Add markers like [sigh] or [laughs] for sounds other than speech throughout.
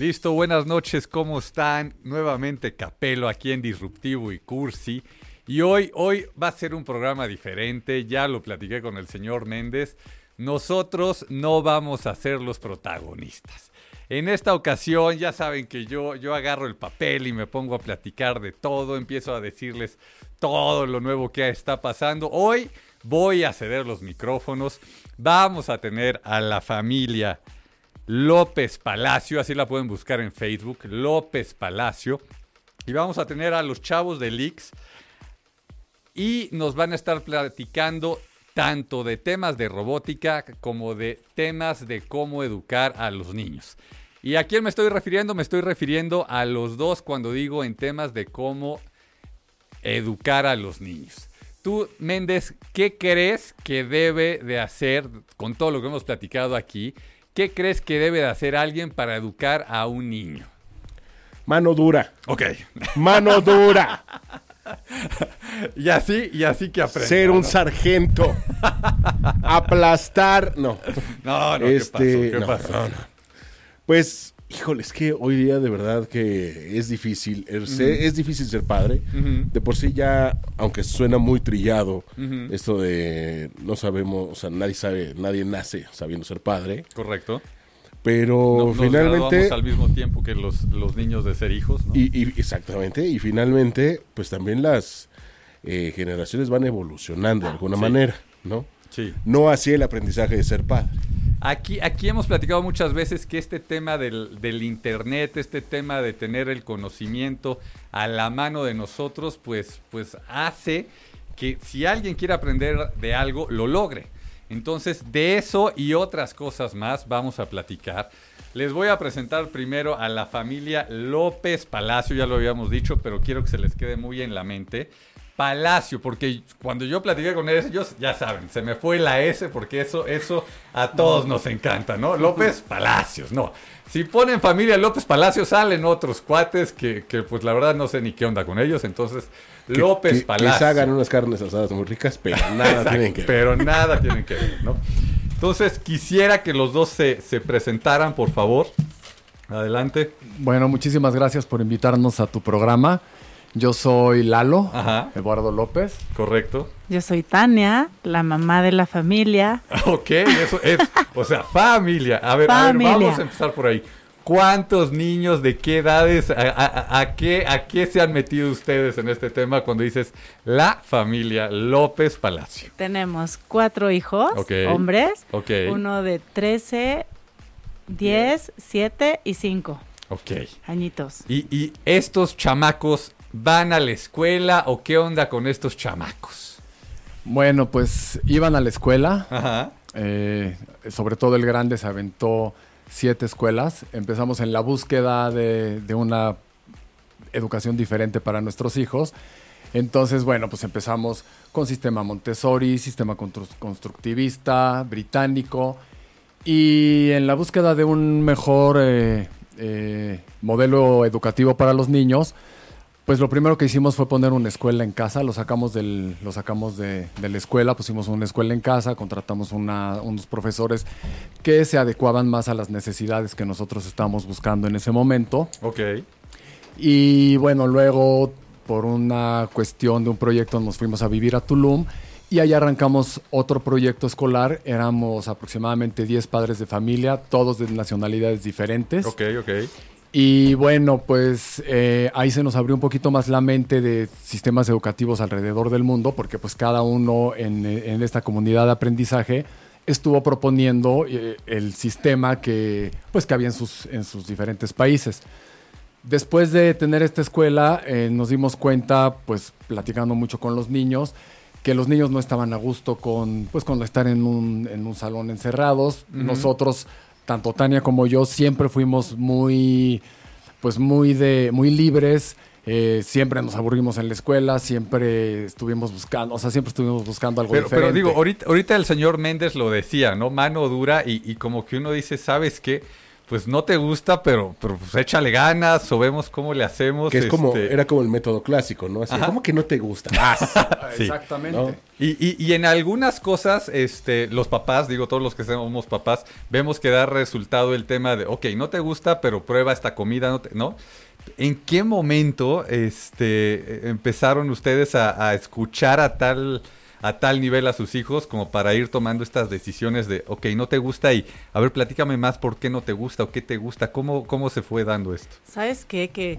Listo, buenas noches, ¿cómo están? Nuevamente Capelo aquí en Disruptivo y Cursi. Y hoy, hoy va a ser un programa diferente, ya lo platiqué con el señor Méndez. Nosotros no vamos a ser los protagonistas. En esta ocasión ya saben que yo, yo agarro el papel y me pongo a platicar de todo, empiezo a decirles todo lo nuevo que está pasando. Hoy voy a ceder los micrófonos, vamos a tener a la familia López Palacio, así la pueden buscar en Facebook, López Palacio. Y vamos a tener a los chavos de Leaks y nos van a estar platicando tanto de temas de robótica como de temas de cómo educar a los niños. ¿Y a quién me estoy refiriendo? Me estoy refiriendo a los dos cuando digo en temas de cómo educar a los niños. Tú, Méndez, ¿qué crees que debe de hacer con todo lo que hemos platicado aquí? ¿Qué crees que debe de hacer alguien para educar a un niño? Mano dura. Ok. Mano dura. [laughs] y así, y así que aprende. Ser un sargento. [laughs] Aplastar. No. No, no, Este, ¿qué pasó? ¿Qué no, pasó? no, no. Pues, híjole, es que hoy día de verdad que es difícil. Es, es difícil ser padre. De por sí ya, aunque suena muy trillado, esto de no sabemos, o sea, nadie sabe, nadie nace sabiendo ser padre. Correcto. Pero No- finalmente. al mismo tiempo que los, los niños de ser hijos, ¿no? Y, y- exactamente, y finalmente, pues también las eh, generaciones van evolucionando de alguna Sí. manera, ¿no? sí. No así el aprendizaje de ser padre. Aquí, aquí hemos platicado muchas veces que este tema del, Internet, este tema de tener el conocimiento a la mano de nosotros, pues, pues hace que si alguien quiere aprender de algo, lo logre. Entonces, de eso y otras cosas más vamos a platicar. Les voy a presentar primero a la familia López Palacio, ya lo habíamos dicho, pero quiero que se les quede muy en la mente. Palacio, porque cuando yo platiqué con ellos, ya saben, se me fue la S porque eso, eso a todos nos encanta, ¿no? López Palacios, no. Si ponen familia López Palacios, salen otros cuates que, que, pues la verdad no sé ni qué onda con ellos, entonces Que- López que, Palacios. Les hagan unas carnes asadas muy ricas, pero nada [laughs] Exacto, tienen que ver. Pero nada tienen que ver, ¿no? Entonces, quisiera que los dos se, se presentaran, por favor. Adelante. Bueno, muchísimas gracias por invitarnos a tu programa. Yo soy Lalo, Ajá. Eduardo López. Correcto. Yo soy Tania, la mamá de la familia. [laughs] Ok, eso es, o sea, familia. A ver, a ver, Familia. vamos a empezar por ahí. ¿Cuántos niños de qué edades, a, a- a qué, a qué se han metido ustedes en este tema cuando dices la familia López Palacio? Tenemos cuatro hijos, hombres. Ok. Uno de 13, 10, 7 y 5 Ok. añitos. ¿Y, y estos chamacos van a la escuela o qué onda con estos chamacos? Bueno, pues iban a la escuela, Ajá. eh, sobre todo el grande se aventó siete escuelas. Empezamos en la búsqueda de, de una educación diferente para nuestros hijos. Entonces, bueno, pues empezamos con sistema Montessori, sistema constru- constructivista, británico, y en la búsqueda de un mejor eh, eh, modelo educativo para los niños, pues lo primero que hicimos fue poner una escuela en casa, lo sacamos, del, lo sacamos de, de la escuela, pusimos una escuela en casa, contratamos una- unos profesores que se adecuaban más a las necesidades que nosotros estábamos buscando en ese momento. Ok. Y bueno, luego por una cuestión de un proyecto nos fuimos a vivir a Tulum y ahí arrancamos otro proyecto escolar. Éramos aproximadamente 10 padres de familia, todos de nacionalidades diferentes. Ok, ok. Y bueno, pues eh, ahí se nos abrió un poquito más la mente de sistemas educativos alrededor del mundo, porque pues cada uno en, en esta comunidad de aprendizaje estuvo proponiendo eh, el sistema que pues que había en sus, en sus diferentes países. Después de tener esta escuela, eh, nos dimos cuenta, pues platicando mucho con los niños, que los niños no estaban a gusto con, pues, con estar en un, en un salón encerrados. Nosotros, tanto Tania como yo, siempre fuimos muy, pues muy de, muy libres. Eh, siempre nos aburrimos en la escuela, siempre estuvimos buscando, o sea, siempre estuvimos buscando algo Pero, diferente. pero digo, ahorita, ahorita el señor Méndez lo decía, ¿no? Mano dura y, y como que uno dice, ¿sabes qué? Pues no te gusta, pero, pero pues échale ganas o vemos cómo le hacemos. Que es como, este, era como el método clásico, ¿no? Así, Ajá. ¿cómo que no te gusta? [laughs] sí. Exactamente. ¿no? Y, y- y en algunas cosas, este, los papás, digo todos los que somos papás, vemos que da resultado el tema de, ok, no te gusta, pero prueba esta comida, ¿no? te- ¿no? ¿En qué momento este, empezaron ustedes a, a escuchar a tal, a tal nivel a sus hijos como para ir tomando estas decisiones de, ok, no te gusta y, a ver, platícame más por qué no te gusta o qué te gusta, cómo, cómo se fue dando esto? ¿Sabes qué? Que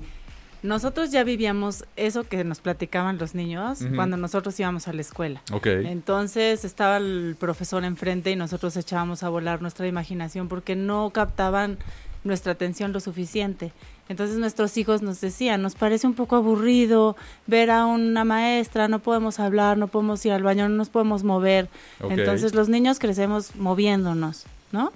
nosotros ya vivíamos eso que nos platicaban los niños cuando nosotros íbamos a la escuela. Ok. Entonces estaba el profesor enfrente y nosotros echábamos a volar nuestra imaginación porque no captaban nuestra atención lo suficiente. Entonces nuestros hijos nos decían, nos parece un poco aburrido ver a una maestra, no podemos hablar, no podemos ir al baño, no nos podemos mover. Entonces los niños crecemos moviéndonos, ¿no?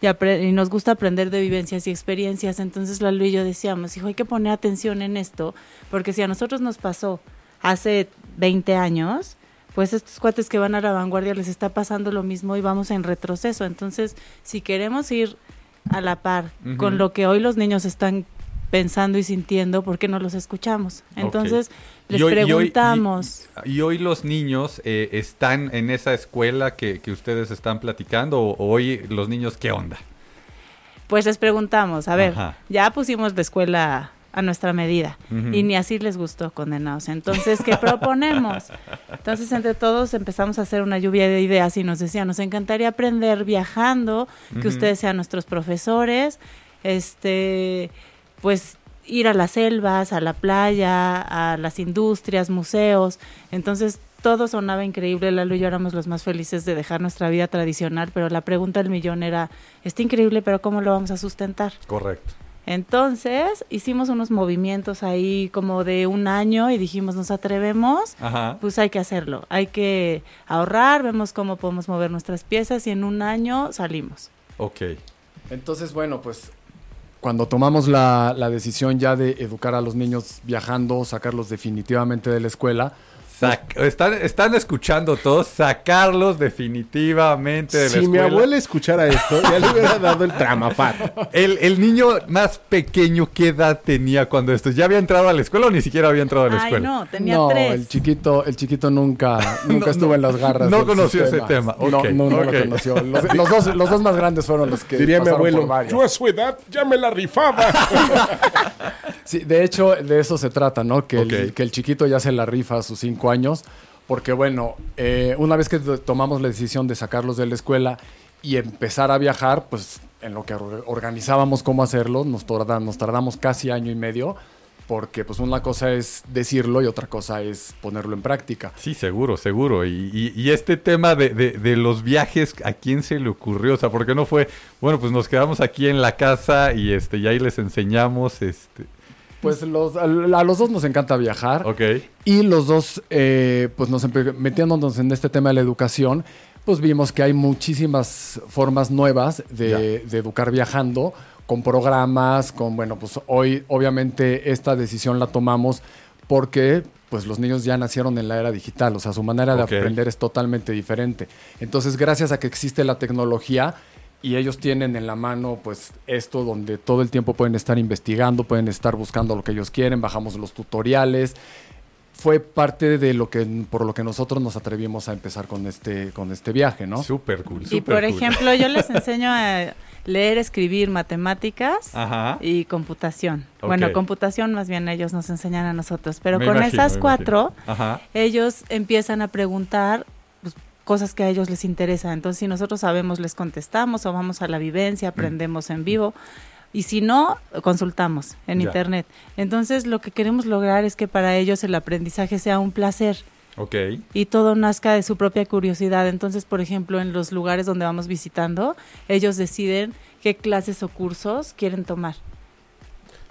Y, y nos gusta aprender de vivencias y experiencias. Entonces Lalo y yo decíamos, hijo, hay que poner atención en esto, porque si a nosotros nos pasó hace 20 años, pues estos cuates que van a la vanguardia les está pasando lo mismo y vamos en retroceso. Entonces, si queremos ir a la par con lo que hoy los niños están pensando y sintiendo, ¿por qué no los escuchamos? Entonces, les Y hoy- y hoy- preguntamos. Y, y hoy los niños eh, están en esa escuela que, que ustedes están platicando, o, hoy los niños, ¿qué onda? Pues les preguntamos, a ver, Ajá. ya pusimos la escuela a nuestra medida y ni así les gustó condenados. Entonces, ¿qué [laughs] proponemos? Entonces, entre todos empezamos a hacer una lluvia de ideas y nos decían, nos encantaría aprender viajando, que ustedes sean nuestros profesores, este, pues ir a las selvas, a la playa, a las industrias, museos. Entonces, todo sonaba increíble. Lalo y yo éramos los más felices de dejar nuestra vida tradicional, pero la pregunta del millón era, está increíble, pero ¿cómo lo vamos a sustentar? Correcto. Entonces, hicimos unos movimientos ahí como de un año y dijimos, nos atrevemos, Ajá. pues hay que hacerlo. Hay que ahorrar, vemos cómo podemos mover nuestras piezas y en un año salimos. Ok. Entonces, bueno, pues cuando tomamos la, la decisión ya de educar a los niños viajando, sacarlos definitivamente de la escuela, Sac- están, están escuchando todos, sacarlos definitivamente de la Si mi abuela escuchara esto, ya le hubiera dado el tramafat. El, el niño más pequeño, ¿qué edad tenía cuando esto? ¿Ya había entrado a la escuela o ni siquiera había entrado a la Ay, escuela? no, tenía no, tres. el chiquito, el chiquito nunca, [laughs] nunca No, estuvo no, en las garras. no conoció ese tema. No, Ok, no, no lo conoció. Los, los dos, los dos más grandes fueron los que Diría mi abuelo, varios. yo a su edad ya me la rifaba. [laughs] Sí, de hecho, de eso se trata, ¿no? Que, el, que el chiquito ya se la rifa a sus cinco años, porque bueno, eh, una vez que to- tomamos la decisión de sacarlos de la escuela y empezar a viajar, pues en lo que or- organizábamos cómo hacerlo, nos, tarda- nos tardamos casi año y medio, porque pues una cosa es decirlo y otra cosa es ponerlo en práctica. Sí, seguro, seguro. Y, y- y este tema de, de- de los viajes, ¿a quién se le ocurrió? O sea, ¿por qué no fue, bueno, pues nos quedamos aquí en la casa y este y ahí les enseñamos, este, Pues los, a, a los dos nos encanta viajar. ok, Y los dos, eh, pues nos metiéndonos en este tema de la educación, pues vimos que hay muchísimas formas nuevas de, de educar viajando, con programas, con, bueno, pues hoy obviamente esta decisión la tomamos porque pues los niños ya nacieron en la era digital, o sea, su manera de aprender es totalmente diferente. Entonces, gracias a que existe la tecnología, y ellos tienen en la mano pues esto donde todo el tiempo pueden estar investigando, pueden estar buscando lo que ellos quieren, bajamos los tutoriales. Fue parte de lo que por lo que nosotros nos atrevimos a empezar con este con este viaje, ¿no? súper cool. y por cool. ejemplo, yo les [laughs] enseño a leer, escribir, matemáticas Ajá. y computación. Bueno, computación más bien ellos nos enseñan a nosotros, pero Me con imagino, esas cuatro ellos empiezan a preguntar cosas que a ellos les interesan. Entonces, si nosotros sabemos, les contestamos o vamos a la vivencia, aprendemos en vivo. Y si no, consultamos en Ya. internet. Entonces, lo que queremos lograr es que para ellos el aprendizaje sea un placer Ok. y todo nazca de su propia curiosidad. Entonces, por ejemplo, en los lugares donde vamos visitando, ellos deciden qué clases o cursos quieren tomar.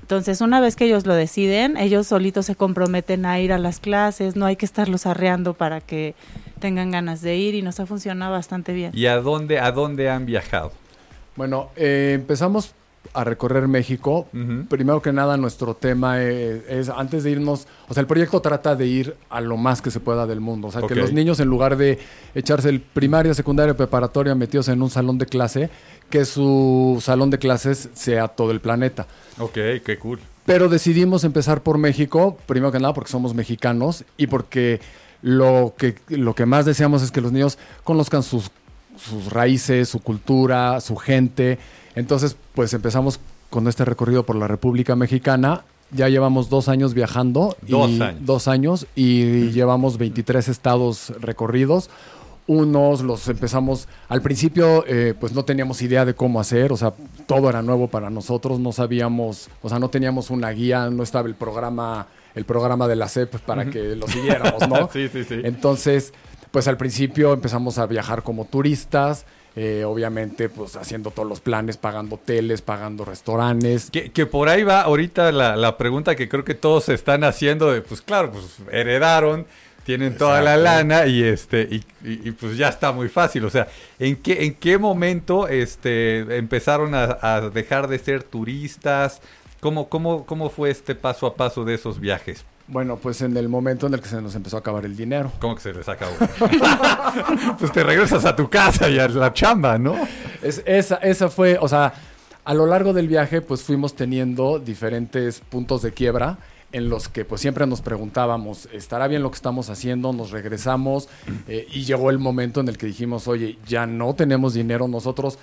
Entonces, una vez que ellos lo deciden, ellos solitos se comprometen a ir a las clases, no hay que estarlos arreando para que tengan ganas de ir y nos ha funcionado bastante bien. ¿Y a dónde, a dónde han viajado? Bueno, eh, empezamos a recorrer México. Primero que nada, nuestro tema es, es, antes de irnos, o sea, el proyecto trata de ir a lo más que se pueda del mundo. O sea, que los niños, en lugar de echarse el primaria, secundaria, preparatoria metidos en un salón de clase, que su salón de clases sea todo el planeta. Ok, qué cool. Pero decidimos empezar por México, primero que nada porque somos mexicanos y porque lo que, lo que más deseamos es que los niños conozcan sus, sus raíces, su cultura, su gente. Entonces, pues empezamos con este recorrido por la República Mexicana. Ya llevamos dos años viajando. Dos y, años. Dos años y llevamos 23 estados recorridos. Unos los empezamos, al principio eh, pues no teníamos idea de cómo hacer, o sea, todo era nuevo para nosotros, no sabíamos, o sea, no teníamos una guía, no estaba el programa, el programa de la CEP para que lo siguiéramos, ¿no? [laughs] Sí, sí, sí. Entonces, pues al principio empezamos a viajar como turistas, eh, obviamente pues haciendo todos los planes, pagando hoteles, pagando restaurantes. Que, que por ahí va ahorita la, la pregunta que creo que todos se están haciendo de, pues claro, pues heredaron, tienen toda la lana y este y, y- y, pues ya está muy fácil. O sea, ¿en qué, en qué momento este empezaron a, a dejar de ser turistas? ¿Cómo, cómo, ¿Cómo fue este paso a paso de esos viajes? Bueno, pues en el momento en el que se nos empezó a acabar el dinero. ¿Cómo que se les acabó? [laughs] pues te regresas a tu casa y a la chamba, ¿no? Es- esa, esa fue, o sea, a lo largo del viaje, pues fuimos teniendo diferentes puntos de quiebra en los que pues siempre nos preguntábamos, ¿estará bien lo que estamos haciendo? Nos regresamos eh, y llegó el momento en el que dijimos, oye, ya no tenemos dinero nosotros.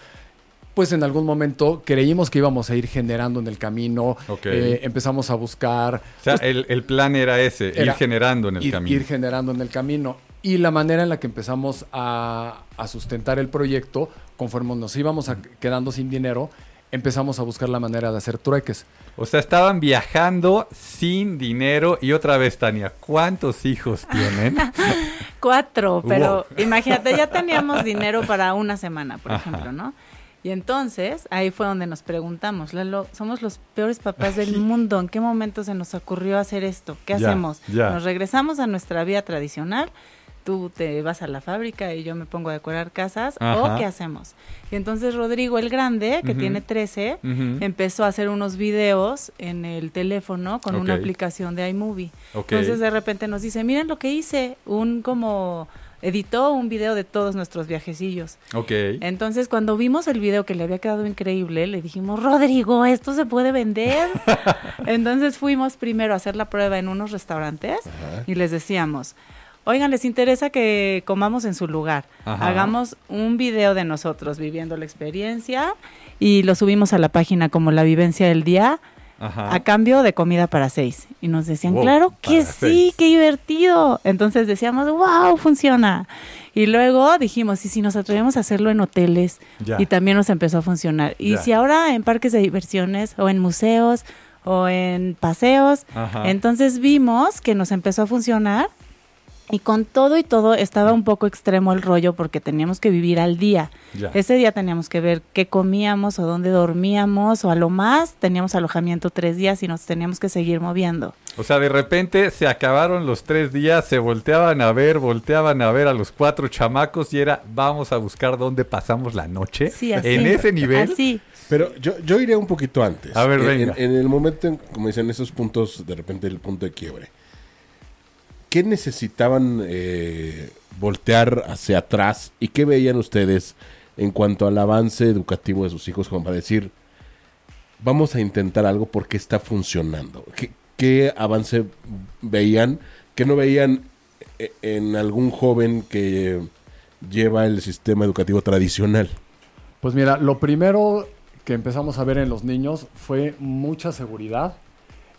Pues en algún momento creímos que íbamos a ir generando en el camino, Ok. eh, empezamos a buscar... O sea, pues, el, el plan era ese, ir era generando en el ir, camino. ir generando en el camino. Y la manera en la que empezamos a, a sustentar el proyecto, conforme nos íbamos a- quedando sin dinero, empezamos a buscar la manera de hacer trueques. O sea, estaban viajando sin dinero. Y otra vez, Tania, ¿cuántos hijos tienen? [laughs] Cuatro, pero Wow. imagínate, ya teníamos dinero para una semana, por Ajá. ejemplo, ¿no? Y entonces, ahí fue donde nos preguntamos, Lalo, somos los peores papás del [laughs] mundo, ¿en qué momento se nos ocurrió hacer esto? ¿Qué Ya, hacemos? ya. ¿Nos regresamos a nuestra vida tradicional? Tú te vas a la fábrica y yo me pongo a decorar casas, Ajá. ¿o qué hacemos? Y entonces Rodrigo el Grande, que tiene 13, Ujú. empezó a hacer unos videos en el teléfono con una aplicación de iMovie. Entonces de repente nos dice, miren lo que hice, un como editó un video de todos nuestros viajecillos. Ok. Entonces cuando vimos el video que le había quedado increíble, le dijimos, Rodrigo, ¿esto se puede vender? [laughs] Entonces fuimos primero a hacer la prueba en unos restaurantes y les decíamos, oigan, ¿les interesa que comamos en su lugar? Ajá. Hagamos un video de nosotros viviendo la experiencia y lo subimos a la página como la vivencia del día Ajá. a cambio de comida para seis. Y nos decían, Wow, claro que sí, qué divertido. Entonces decíamos, wow, funciona. Y luego dijimos, y si nos atrevemos a hacerlo en hoteles, Ya. y también nos empezó a funcionar. Y Ya. si ahora en parques de diversiones o en museos o en paseos, Ajá. entonces vimos que nos empezó a funcionar. Y con todo y todo estaba un poco extremo el rollo porque teníamos que vivir al día. Ya. Ese día teníamos que ver qué comíamos o dónde dormíamos o a lo más teníamos alojamiento tres días y nos teníamos que seguir moviendo. O sea, de repente se acabaron los tres días, se volteaban a ver, volteaban a ver a los cuatro chamacos y era, vamos a buscar dónde pasamos la noche. Sí, así. En ese nivel. Así. Pero yo, yo iría un poquito antes. A ver, En- venga. En, en el momento, en, como dicen, esos puntos, de repente el punto de quiebre. ¿Qué necesitaban eh, voltear hacia atrás y qué veían ustedes en cuanto al avance educativo de sus hijos como para decir, vamos a intentar algo porque está funcionando? ¿Qué, qué avance veían que no veían eh, en algún joven que lleva el sistema educativo tradicional? Pues mira, lo primero que empezamos a ver en los niños fue mucha seguridad.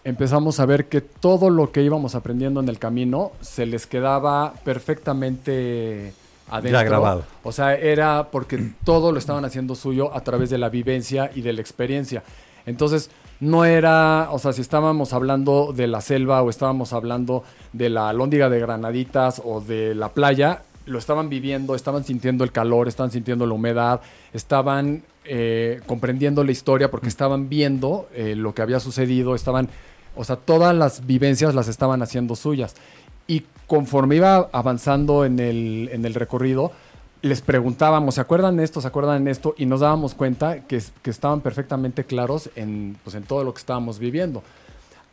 Empezamos a ver que todo lo que íbamos aprendiendo en el camino se les quedaba perfectamente adentro. Ya grabado. O sea, era porque todo lo estaban haciendo suyo a través de la vivencia y de la experiencia. Entonces, no era, o sea, si estábamos hablando de la selva o estábamos hablando de la lóndiga de Granaditas o de la playa, lo estaban viviendo, estaban sintiendo el calor, estaban sintiendo la humedad, estaban eh, comprendiendo la historia porque estaban viendo eh, lo que había sucedido, estaban, o sea, todas las vivencias las estaban haciendo suyas. Y conforme iba avanzando en el, en el recorrido, les preguntábamos, ¿se acuerdan de esto? ¿Se acuerdan de esto? Y nos dábamos cuenta que, que estaban perfectamente claros en, pues, en todo lo que estábamos viviendo.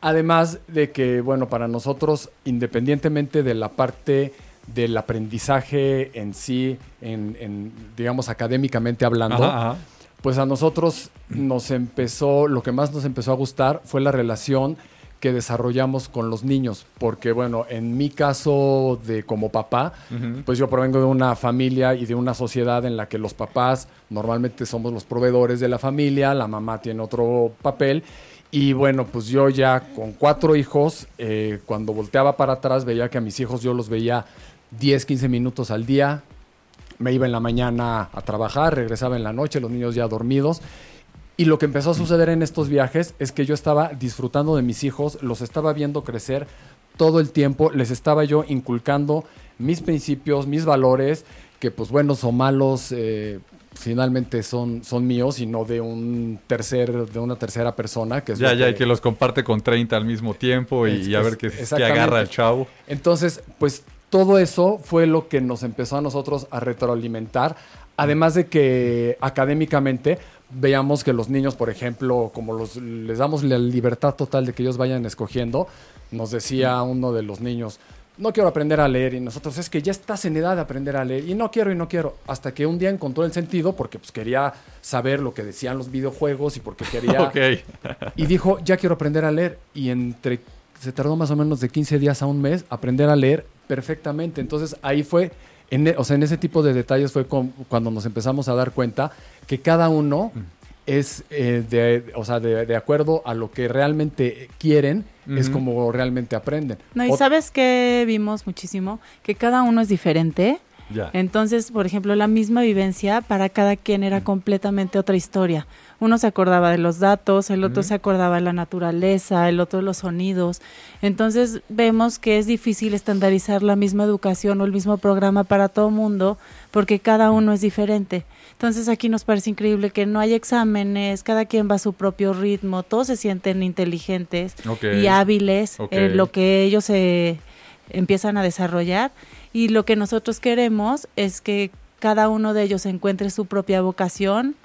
Además de que, bueno, para nosotros, independientemente de la parte del aprendizaje en sí, en, en, digamos, académicamente hablando, Ajá, ajá. pues a nosotros nos empezó, lo que más nos empezó a gustar fue la relación que desarrollamos con los niños, porque bueno, en mi caso de como papá, pues yo provengo de una familia y de una sociedad en la que los papás normalmente somos los proveedores de la familia, la mamá tiene otro papel y bueno, pues yo ya con cuatro hijos, eh, cuando volteaba para atrás veía que a mis hijos yo los veía 10, 15 minutos al día, me iba en la mañana a trabajar, regresaba en la noche, los niños ya dormidos. Y lo que empezó a suceder en estos viajes es que yo estaba disfrutando de mis hijos, los estaba viendo crecer todo el tiempo, les estaba yo inculcando mis principios, mis valores, que pues buenos o malos, eh, finalmente son, son míos y no de un tercer, de una tercera persona. Que es Ya, ya, y que los comparte con 30 al mismo tiempo y, Es- y a ver qué, qué agarra el chavo. Entonces, pues todo eso fue lo que nos empezó a nosotros a retroalimentar. Además de que académicamente veamos que los niños, por ejemplo, como los, les damos la libertad total de que ellos vayan escogiendo, nos decía uno de los niños, no quiero aprender a leer y nosotros es que ya estás en edad de aprender a leer y no quiero y no quiero, hasta que un día encontró el sentido porque pues quería saber lo que decían los videojuegos y porque quería [laughs] y dijo, ya quiero aprender a leer. Y entre, se tardó más o menos de 15 días a un mes aprender a leer perfectamente. Entonces ahí fue, en, e- o sea, en ese tipo de detalles fue con- cuando nos empezamos a dar cuenta que cada uno es, eh, de, o sea, de, de acuerdo a lo que realmente quieren, es como realmente aprenden. No, y Ot- sabes que vimos muchísimo, que cada uno es diferente. Ya. Entonces, por ejemplo, la misma vivencia para cada quien era completamente otra historia. Uno se acordaba de los datos, el otro se acordaba de la naturaleza, el otro de los sonidos. Entonces, vemos que es difícil estandarizar la misma educación o el mismo programa para todo mundo porque cada uno es diferente. Entonces, aquí nos parece increíble que no hay exámenes, cada quien va a su propio ritmo, todos se sienten inteligentes y hábiles en lo que ellos se empiezan a desarrollar y lo que nosotros queremos es que cada uno de ellos encuentre su propia vocación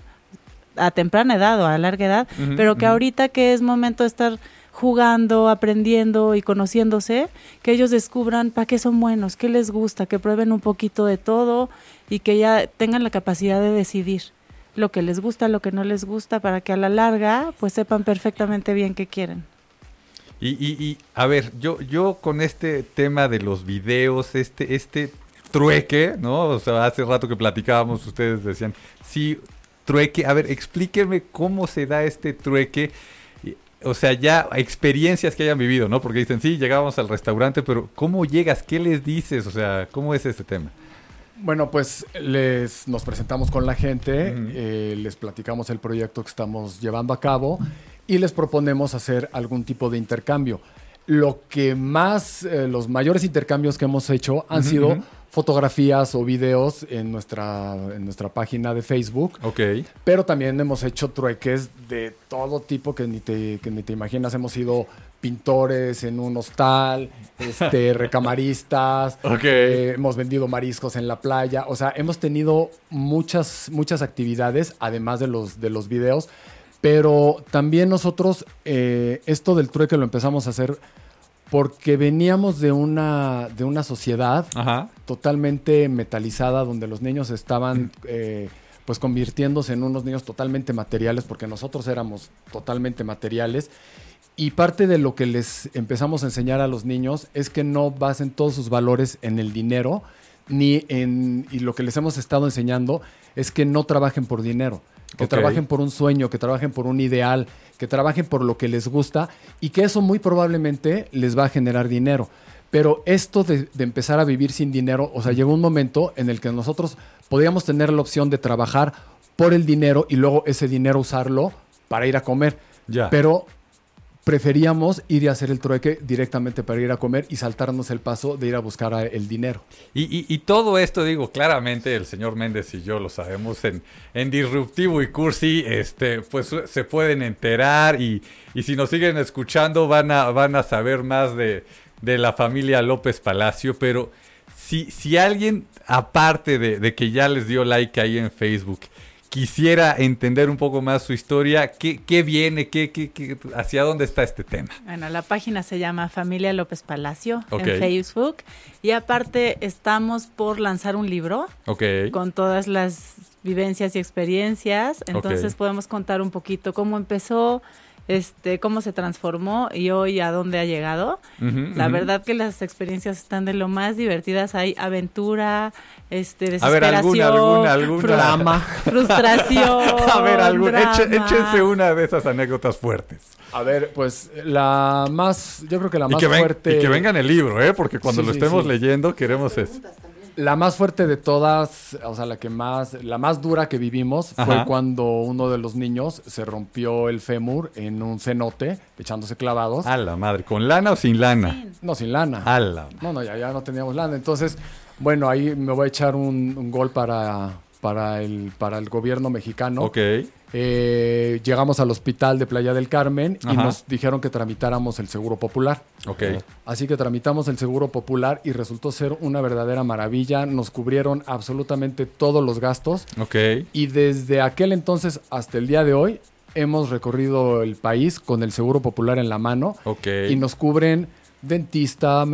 a temprana edad o a larga edad, pero que ahorita que es momento de estar jugando, aprendiendo y conociéndose, que ellos descubran para qué son buenos, qué les gusta, que prueben un poquito de todo y que ya tengan la capacidad de decidir lo que les gusta, lo que no les gusta, para que a la larga pues sepan perfectamente bien qué quieren. Y, y, y, a ver, yo, yo con este tema de los videos, este, este trueque, ¿no? O sea, hace rato que platicábamos, ustedes decían, sí, trueque. A ver, explíquenme cómo se da este trueque. O sea, ya experiencias que hayan vivido, ¿no? Porque dicen, sí, llegábamos al restaurante, pero ¿cómo llegas? ¿Qué les dices? O sea, ¿cómo es este tema? Bueno, pues les nos presentamos con la gente, eh, les platicamos el proyecto que estamos llevando a cabo y les proponemos hacer algún tipo de intercambio. Lo que más, eh, los mayores intercambios que hemos hecho han sido fotografías o videos en nuestra, en nuestra página de Facebook, Ok. pero también hemos hecho trueques de todo tipo que ni te, que ni te imaginas. Hemos sido pintores en un hostal, [laughs] este, recamaristas, Ok. eh, hemos vendido mariscos en la playa. O sea, hemos tenido muchas, muchas actividades, además de los, de los videos. Pero también nosotros, eh, esto del trueque lo empezamos a hacer porque veníamos de una, de una sociedad Ajá. totalmente metalizada, donde los niños estaban eh, pues convirtiéndose en unos niños totalmente materiales, porque nosotros éramos totalmente materiales. Y parte de lo que les empezamos a enseñar a los niños es que no basen todos sus valores en el dinero, ni en. Y lo que les hemos estado enseñando es que no trabajen por dinero, que trabajen por un sueño, que trabajen por un ideal, que trabajen por lo que les gusta y que eso muy probablemente les va a generar dinero. Pero esto de, de empezar a vivir sin dinero, o sea, llegó un momento en el que nosotros podíamos tener la opción de trabajar por el dinero y luego ese dinero usarlo para ir a comer. Ya. Pero preferíamos ir y hacer el trueque directamente para ir a comer y saltarnos el paso de ir a buscar el dinero. Y, y- y todo esto, digo, claramente el señor Méndez y yo lo sabemos en, en Disruptivo y Cursi, este, pues se pueden enterar y, y si nos siguen escuchando van a, van a saber más de, de la familia López Palacio, pero si, si alguien, aparte de, de que ya les dio like ahí en Facebook, quisiera entender un poco más su historia, ¿qué, qué viene? ¿Qué, qué, qué- ¿Hacia dónde está este tema? Bueno, la página se llama Familia López Palacio en Facebook. Y aparte estamos por lanzar un libro con todas las vivencias y experiencias. Entonces podemos contar un poquito cómo empezó, este, cómo se transformó y hoy a dónde ha llegado. La verdad que las experiencias están de lo más divertidas. Hay aventura, este, A ver, alguna, desesperación, alguna, alguna. Drama. [laughs] frustración. A ver, algún, eche- drama. échense una de esas anécdotas fuertes. A ver, pues la más, yo creo que la Y más que, ven- fuerte. y que venga en el libro, ¿eh? Porque cuando Sí, lo estemos sí. leyendo queremos eso. La más fuerte de todas, o sea, la que más, la más dura que vivimos Ajá. fue cuando uno de los niños se rompió el fémur en un cenote, echándose clavados. A la madre, ¿con lana o sin lana? No, sin lana. A la No, no, ya, ya no teníamos lana. Entonces, bueno, ahí me voy a echar un, un gol para, para, el, para el gobierno mexicano. Ok. Eh, llegamos al hospital de Playa del Carmen y nos dijeron que tramitáramos el seguro popular. Ok. Así que tramitamos el seguro popular y resultó ser una verdadera maravilla. Nos cubrieron absolutamente todos los gastos Ok. y desde aquel entonces hasta el día de hoy hemos recorrido el país con el seguro popular en la mano Ok. y nos cubren dentista, O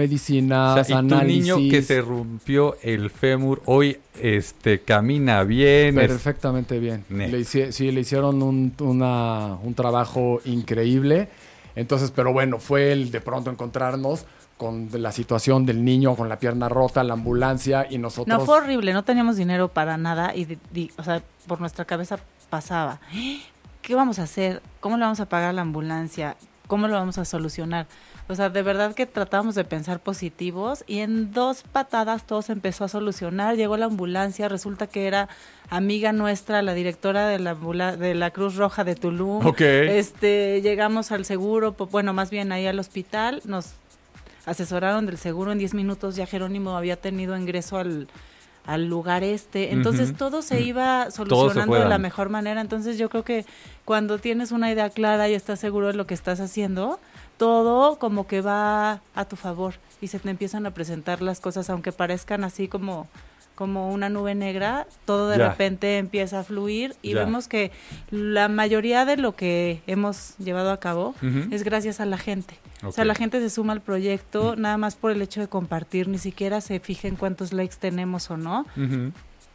y tu análisis. niño que se rompió el fémur hoy este camina bien. Perfectamente bien. Le sí, le hicieron un, una- un trabajo increíble. Entonces, pero bueno, fue el de pronto encontrarnos con la situación del niño con la pierna rota, la ambulancia y nosotros... No, fue horrible, no teníamos dinero para nada y, o sea, por nuestra cabeza pasaba, ¿qué vamos a hacer? ¿Cómo le vamos a pagar la ambulancia? ¿Cómo lo vamos a solucionar? O sea, de verdad que tratamos de pensar positivos y en dos patadas todo se empezó a solucionar. Llegó la ambulancia, resulta que era amiga nuestra, la directora de la, de la Cruz Roja de Tulum. Ok. Este, llegamos al seguro, bueno, más bien ahí al hospital, nos asesoraron del seguro en 10 minutos, ya Jerónimo había tenido ingreso al, al lugar este, entonces todo se iba Todo se solucionando de la mejor manera, entonces yo creo que cuando tienes una idea clara y estás seguro de lo que estás haciendo, todo como que va a tu favor y se te empiezan a presentar las cosas, aunque parezcan así como como una nube negra, todo de Ya. repente empieza a fluir y Ya. vemos que la mayoría de lo que hemos llevado a cabo es gracias a la gente. O sea, la gente se suma al proyecto nada más por el hecho de compartir, ni siquiera se fija en cuántos likes tenemos o no.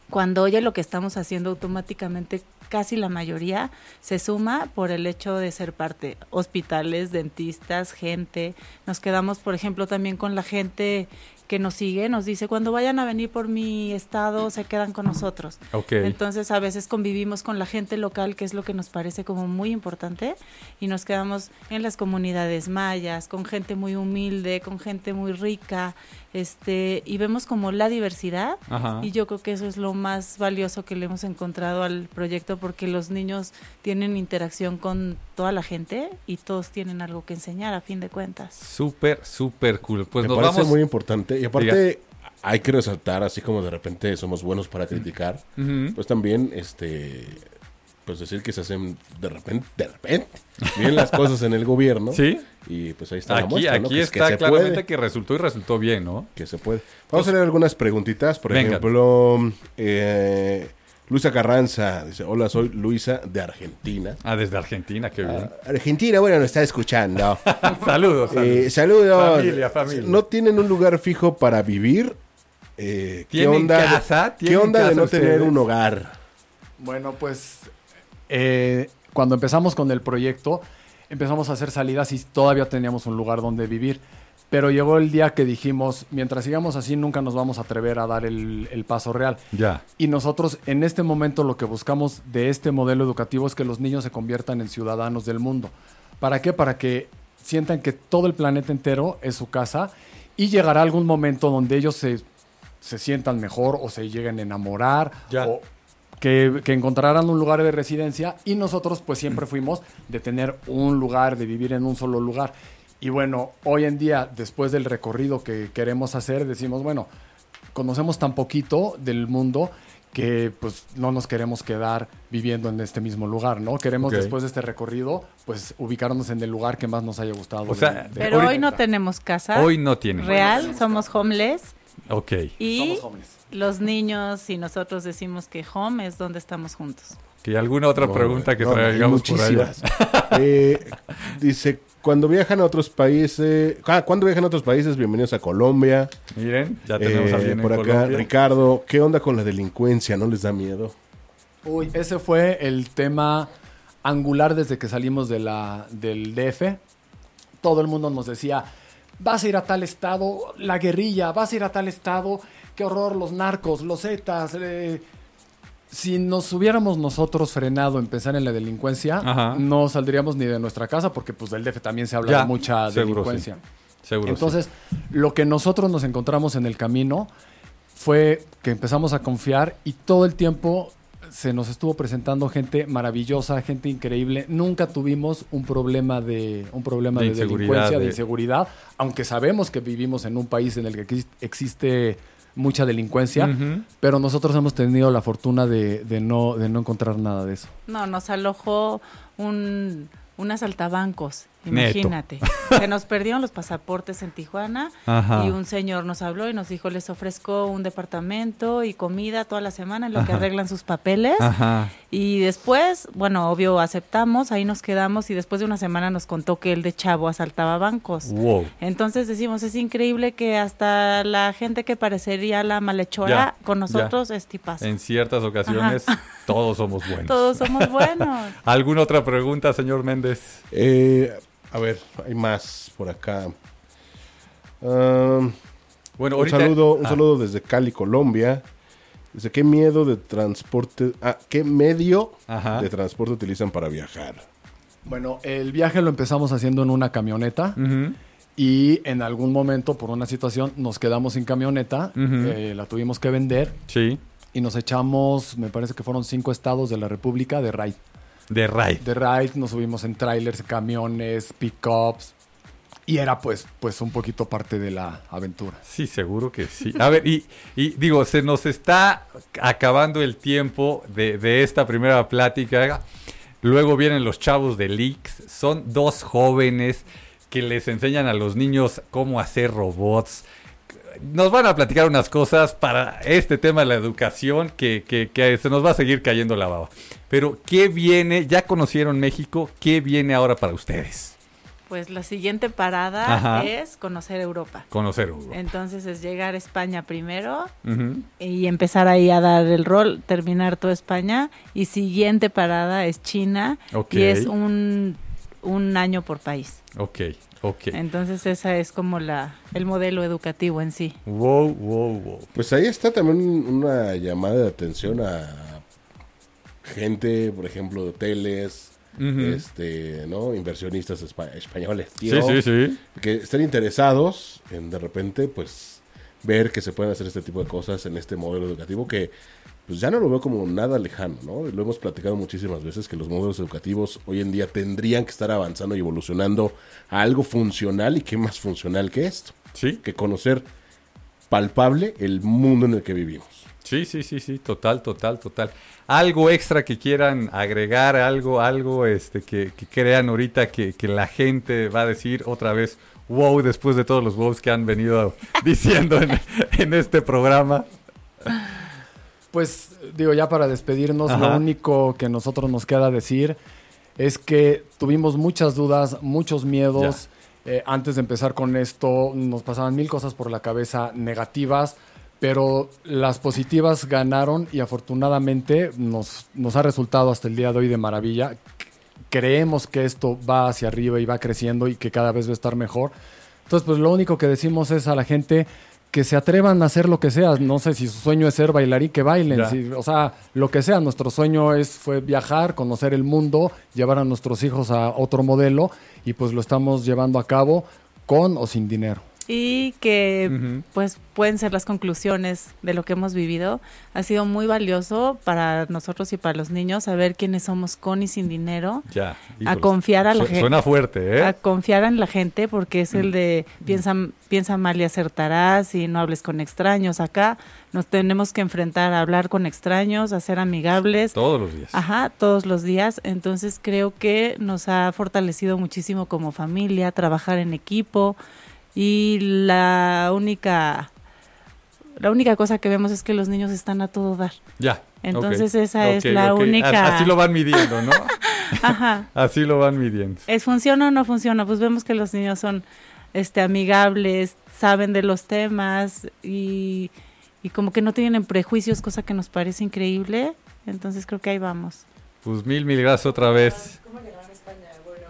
Cuando oye lo que estamos haciendo automáticamente, casi la mayoría se suma por el hecho de ser parte. Hospitales, dentistas, gente. Nos quedamos, por ejemplo, también con la gente que nos sigue, nos dice, cuando vayan a venir por mi estado, se quedan con nosotros. Entonces a veces convivimos con la gente local, que es lo que nos parece como muy importante, y nos quedamos en las comunidades mayas, con gente muy humilde, con gente muy rica, este, y vemos como la diversidad, Ajá. y yo creo que eso es lo más valioso que le hemos encontrado al proyecto, porque los niños tienen interacción con toda la gente y todos tienen algo que enseñar a fin de cuentas. Súper, súper cool. Pues Me nos parece vamos. muy importante. Y aparte, hay que resaltar, así como de repente somos buenos para criticar, pues también, este, pues decir que se hacen de repente, de repente, bien las cosas en el gobierno. Sí. Y pues ahí está la Aquí, muestra, ¿no? aquí Que es que está claramente puede, que resultó y resultó bien, ¿no? que se puede. Vamos a leer algunas preguntitas. Por Venga. ejemplo, eh, Luisa Carranza dice, hola, soy Luisa de Argentina. Ah, desde Argentina, qué bien. Ah, Argentina, bueno, nos está escuchando. saludos, [laughs] saludos. Eh, saludos. Familia, familia. No tienen un lugar fijo para vivir. Eh, ¿Qué ¿Tienen onda? casa? ¿Qué ¿Tienen onda de no tener un hogar? Bueno, pues eh, cuando empezamos con el proyecto, empezamos a hacer salidas y todavía teníamos un lugar donde vivir. Pero llegó el día que dijimos, mientras sigamos así, nunca nos vamos a atrever a dar el, el paso real. Ya. Y nosotros en este momento lo que buscamos de este modelo educativo es que los niños se conviertan en ciudadanos del mundo. ¿Para qué? Para que sientan que todo el planeta entero es su casa y llegará algún momento donde ellos se, se sientan mejor o se lleguen a enamorar Ya. o que, que encontrarán un lugar de residencia y nosotros pues siempre fuimos de tener un lugar, de vivir en un solo lugar. Y bueno, hoy en día, después del recorrido que queremos hacer, decimos, bueno, conocemos tan poquito del mundo que pues no nos queremos quedar viviendo en este mismo lugar, ¿no? Queremos Ok. después de este recorrido, pues ubicarnos en el lugar que más nos haya gustado. O sea, Pero ahorita- hoy no tenemos casa Hoy no tienen. real, somos homeless. Ok. Y Somos jóvenes. los niños y nosotros decimos que home es donde estamos juntos. ¿Y alguna otra No, pregunta que traigamos por allá? muchísimas. Eh, dice, cuando viajan a otros países, ah, cuando viajan a otros países, bienvenidos a Colombia. Miren, ya tenemos Eh, a alguien por en acá, Colombia. Ricardo, ¿qué onda con la delincuencia? ¿No les da miedo? Uy, ese fue el tema angular desde que salimos de la, del DF. Todo el mundo nos decía, vas a ir a tal estado, la guerrilla, vas a ir a tal estado, qué horror, los narcos, los zetas. eh". Si nos hubiéramos nosotros frenado en pensar en la delincuencia, Ajá. no saldríamos ni de nuestra casa, porque pues del DF también se habla Ya, de mucha seguro, delincuencia. Seguro. sí. Entonces, lo que nosotros nos encontramos en el camino fue que empezamos a confiar y todo el tiempo se nos estuvo presentando gente maravillosa, gente increíble. Nunca tuvimos un problema de un problema De delincuencia, de... de- inseguridad, aunque sabemos que vivimos en un país en el que exis- existe mucha delincuencia, pero nosotros hemos tenido la fortuna de, de no de no encontrar nada de eso. No, nos alojó un, un asaltabancos. Imagínate. Se nos perdieron los pasaportes en Tijuana Ajá. y un señor nos habló y nos dijo, les ofrezco un departamento y comida toda la semana en lo que arreglan sus papeles. Ajá. Y después, bueno, obvio, aceptamos, ahí nos quedamos y después de una semana nos contó que él de chavo asaltaba bancos. Wow. Entonces decimos, es increíble que hasta la gente que parecería la malhechora Ya, con ya. nosotros es tipazo. En ciertas ocasiones todos somos buenos. Todos somos buenos. [laughs] ¿Alguna otra pregunta, señor Méndez? Eh, a ver, hay más por acá. Um, Bueno, un ahorita... saludo, un Ah, saludo desde Cali, Colombia. Dice, ¿qué miedo de transporte, ah, qué medio Ajá. de transporte utilizan para viajar? Bueno, el viaje lo empezamos haciendo en una camioneta. Y en algún momento, por una situación, nos quedamos sin camioneta, eh, la tuvimos que vender Sí. y nos echamos, me parece que fueron cinco estados de la República de ride. De ride. De ride nos subimos en trailers, camiones, pickups y era pues, pues un poquito parte de la aventura. Sí, seguro que sí. A ver, y, y digo, se nos está acabando el tiempo de, de esta primera plática. Luego vienen los chavos de Leaks. Son dos jóvenes que les enseñan a los niños cómo hacer robots. Nos van a platicar unas cosas para este tema de la educación que, que- que se nos va a seguir cayendo la baba. Pero, ¿qué viene? Ya conocieron México. ¿Qué viene ahora para ustedes? Pues la siguiente parada Ajá. es conocer Europa. Conocer Europa. Entonces es llegar a España primero y empezar ahí a dar el rol, terminar toda España. Y siguiente parada es China y es un, un año por país. Ok, ok. Entonces esa es como la el modelo educativo en sí. Wow, wow, wow. Pues ahí está también una llamada de atención a gente, por ejemplo, de hoteles, este, ¿no? Inversionistas espa- españoles, Sí, tío, sí, sí. que estén interesados en de repente, pues, ver que se pueden hacer este tipo de cosas en este modelo educativo que, pues, ya no lo veo como nada lejano, ¿no? Lo hemos platicado muchísimas veces que los modelos educativos hoy en día tendrían que estar avanzando y evolucionando a algo funcional y qué más funcional que esto, Sí, que conocer palpable el mundo en el que vivimos. sí, sí, sí, sí, total, total, total. Algo extra que quieran agregar, algo, algo este, que, que crean ahorita que, que la gente va a decir otra vez, wow, después de todos los wows que han venido [laughs] diciendo en, en este programa. Pues digo, ya para despedirnos, Ajá. lo único que nosotros nos queda decir es que tuvimos muchas dudas, muchos miedos. Eh, antes de empezar con esto, nos pasaban mil cosas por la cabeza negativas, pero las positivas ganaron y afortunadamente nos, nos ha resultado hasta el día de hoy de maravilla. Creemos que esto va hacia arriba y va creciendo y que cada vez va a estar mejor. Entonces, pues lo único que decimos es a la gente que se atrevan a hacer lo que sea. No sé si su sueño es ser bailarín, que bailen. Si- o sea, lo que sea. Nuestro sueño es fue viajar, conocer el mundo, llevar a nuestros hijos a otro modelo y pues lo estamos llevando a cabo con o sin dinero. Y que pues pueden ser las conclusiones de lo que hemos vivido. Ha sido muy valioso para nosotros y para los niños saber quiénes somos con y sin dinero, Ya. a confiar a la Su- gente. Suena fuerte, ¿eh? a confiar en la gente porque es el de piensa, piensa mal y acertarás y no hables con extraños. Acá nos tenemos que enfrentar a hablar con extraños, a ser amigables. Todos los días. Ajá, todos los días. Entonces creo que nos ha fortalecido muchísimo como familia, trabajar en equipo y la única la única cosa que vemos es que los niños están a todo dar. Ya. Entonces esa es la única... Así lo van midiendo, ¿no? [laughs] Ajá. Así lo van midiendo. ¿Es funciona o no funciona? Pues vemos que los niños son este amigables, saben de los temas y, y como que no tienen prejuicios, cosa que nos parece increíble. Entonces creo que ahí vamos. Pues mil, mil gracias otra vez.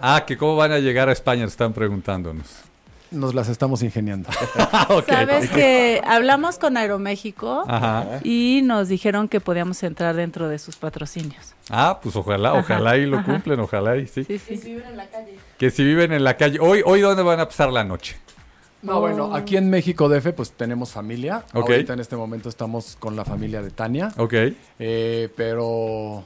Ah, que cómo van a llegar a España, están preguntándonos. Nos las estamos ingeniando. [laughs] Ok. Sabes que hablamos con Aeroméxico Ajá. y nos dijeron que podíamos entrar dentro de sus patrocinios. Ah, pues ojalá, Ajá, ojalá y lo ajá. cumplen, ojalá y sí. Sí, sí. Que si viven en la calle. Hoy, hoy ¿dónde van a pasar la noche? No, bueno, aquí en México DF pues tenemos familia. Ok. Ahorita en este momento estamos con la familia de Tania. Ok. Eh, pero,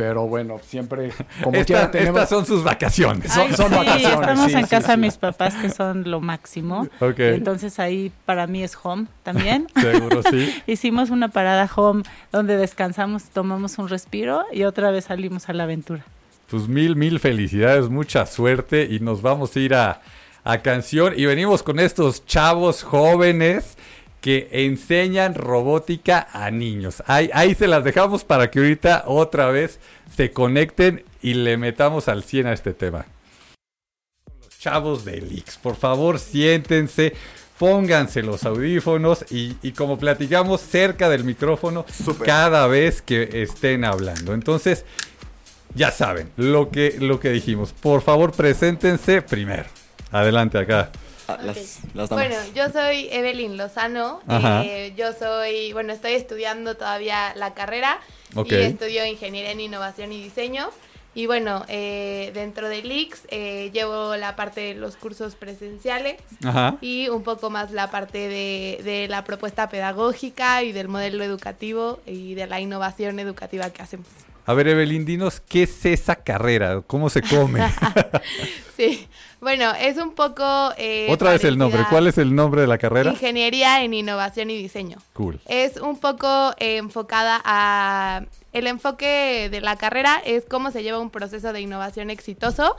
pero bueno, siempre como Esta- quiera tenemos... Estas son sus vacaciones. Son- Ay, son sí, vacaciones, Estamos sí, en sí, casa de sí. mis papás, que son lo máximo. Entonces ahí para mí es home también. [laughs] Seguro sí. [laughs] Hicimos una parada home donde descansamos, tomamos un respiro y otra vez salimos a la aventura. Pues mil, mil felicidades, mucha suerte y nos vamos a ir a, a canción y venimos con estos chavos jóvenes que enseñan robótica a niños. Ahí, ahí se las dejamos para que ahorita otra vez se conecten y le metamos al 100 a este tema. Los chavos de Lix, por favor siéntense, pónganse los audífonos y, y como platicamos cerca del micrófono cada vez que estén hablando. Entonces, ya saben lo que, lo que dijimos. Por favor, preséntense primero. Adelante acá. Ah, las, las damas. Bueno, yo soy Evelyn Lozano. Eh, yo soy, bueno, estoy estudiando todavía la carrera Ok. y estudio Ingeniería en Innovación y Diseño. Y bueno, eh, dentro de LIX eh, llevo la parte de los cursos presenciales Ajá. y un poco más la parte de, de la propuesta pedagógica y del modelo educativo y de la innovación educativa que hacemos. A ver, Evelyn, dinos, ¿qué es esa carrera? ¿Cómo se come? [laughs] Sí, bueno, es un poco... eh, Otra vez el nombre. ¿Cuál es el nombre de la carrera? Ingeniería en Innovación y Diseño. Cool. Es un poco eh, enfocada a... El enfoque de la carrera es cómo se lleva un proceso de innovación exitoso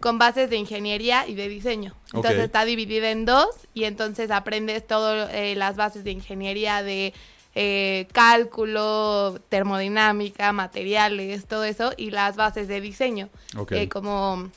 con bases de ingeniería y de diseño. Entonces está dividida en dos y entonces aprendes todas las bases de ingeniería de eh, cálculo, termodinámica, materiales, todo eso y las bases de diseño, Ok. eh, como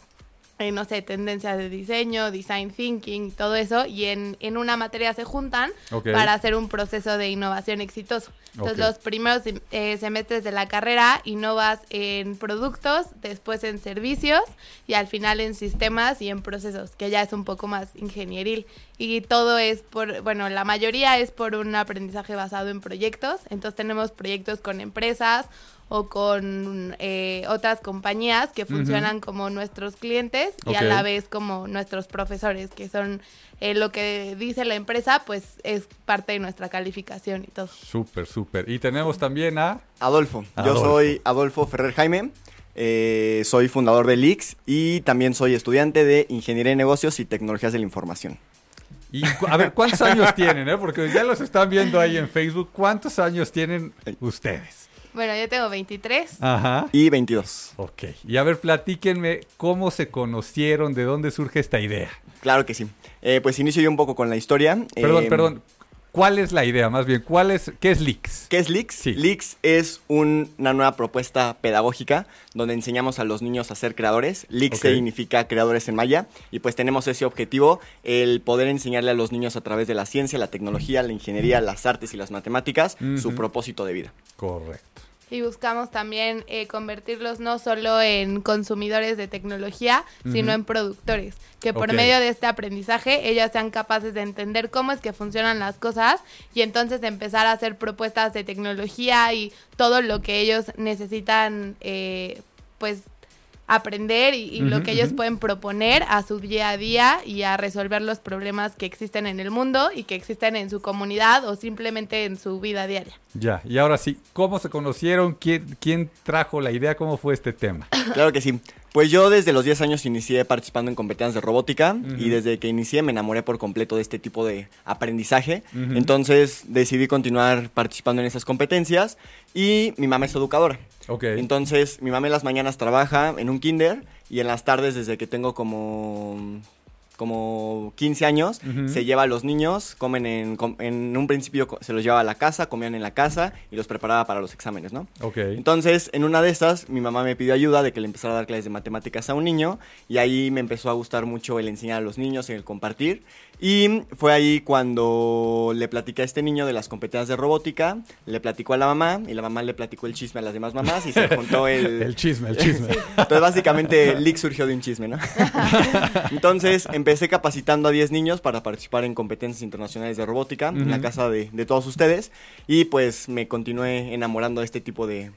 eh, no sé, tendencias de diseño, design thinking, todo eso, y en, en una materia se juntan para hacer un proceso de innovación exitoso. Entonces, los primeros eh, semestres de la carrera innovas en productos, después en servicios y al final en sistemas y en procesos, que ya es un poco más ingenieril. Y todo es por, bueno, la mayoría es por un aprendizaje basado en proyectos. Entonces, tenemos proyectos con empresas o con eh, otras compañías que funcionan como nuestros clientes y a la vez como nuestros profesores, que son eh, lo que dice la empresa, pues es parte de nuestra calificación y todo. Súper, súper. Y tenemos también a... Adolfo. Adolfo. Yo soy Adolfo Ferrer Jaime. eh, soy fundador de Lix y también soy estudiante de Ingeniería de Negocios y Tecnologías de la Información. Y, a ver, ¿cuántos años tienen? eh? Porque ya los están viendo ahí en Facebook. ¿Cuántos años tienen ustedes? Bueno, yo tengo 23. Ajá. Y 22. Ok. Y a ver, platíquenme cómo se conocieron, de dónde surge esta idea. Claro que sí. Eh, pues inicio yo un poco con la historia. Perdón, Eh, perdón. ¿Cuál es la idea? Más bien, ¿cuál es, ¿qué es Lix? ¿Qué es Lix? Sí. Lix es un- una nueva propuesta pedagógica donde enseñamos a los niños a ser creadores. Lix Ok. significa creadores en maya y pues tenemos ese objetivo, el poder enseñarle a los niños a través de la ciencia, la tecnología, la ingeniería, las artes y las matemáticas su propósito de vida. Correcto. Y buscamos también eh, convertirlos no solo en consumidores de tecnología, sino en productores. Que por medio de este aprendizaje ellos sean capaces de entender cómo es que funcionan las cosas y entonces empezar a hacer propuestas de tecnología y todo lo que ellos necesitan, eh, pues aprender y, y lo que ellos pueden proponer a su día a día y a resolver los problemas que existen en el mundo y que existen en su comunidad o simplemente en su vida diaria. Ya, y ahora sí, ¿cómo se conocieron? ¿Quién, quién trajo la idea? ¿Cómo fue este tema? Claro que sí. Pues yo desde los 10 años inicié participando en competencias de robótica y desde que inicié me enamoré por completo de este tipo de aprendizaje. Entonces decidí continuar participando en esas competencias y mi mamá es educadora. Ok. Entonces mi mamá en las mañanas trabaja en un kinder y en las tardes desde que tengo como como 15 años, se lleva a los niños, comen en, en un principio se los llevaba a la casa, comían en la casa y los preparaba para los exámenes, ¿no? Ok. Entonces, en una de esas, mi mamá me pidió ayuda de que le empezara a dar clases de matemáticas a un niño y ahí me empezó a gustar mucho el enseñar a los niños, el compartir. Y fue ahí cuando le platiqué a este niño de las competencias de robótica, le platicó a la mamá y la mamá le platicó el chisme a las demás mamás y se [laughs] juntó el... El chisme, el chisme. Entonces, básicamente, Leak surgió de un chisme, ¿no? [laughs] Entonces, empecé capacitando a 10 niños para participar en competencias internacionales de robótica en la casa de, de todos ustedes. Y pues me continué enamorando de este tipo de,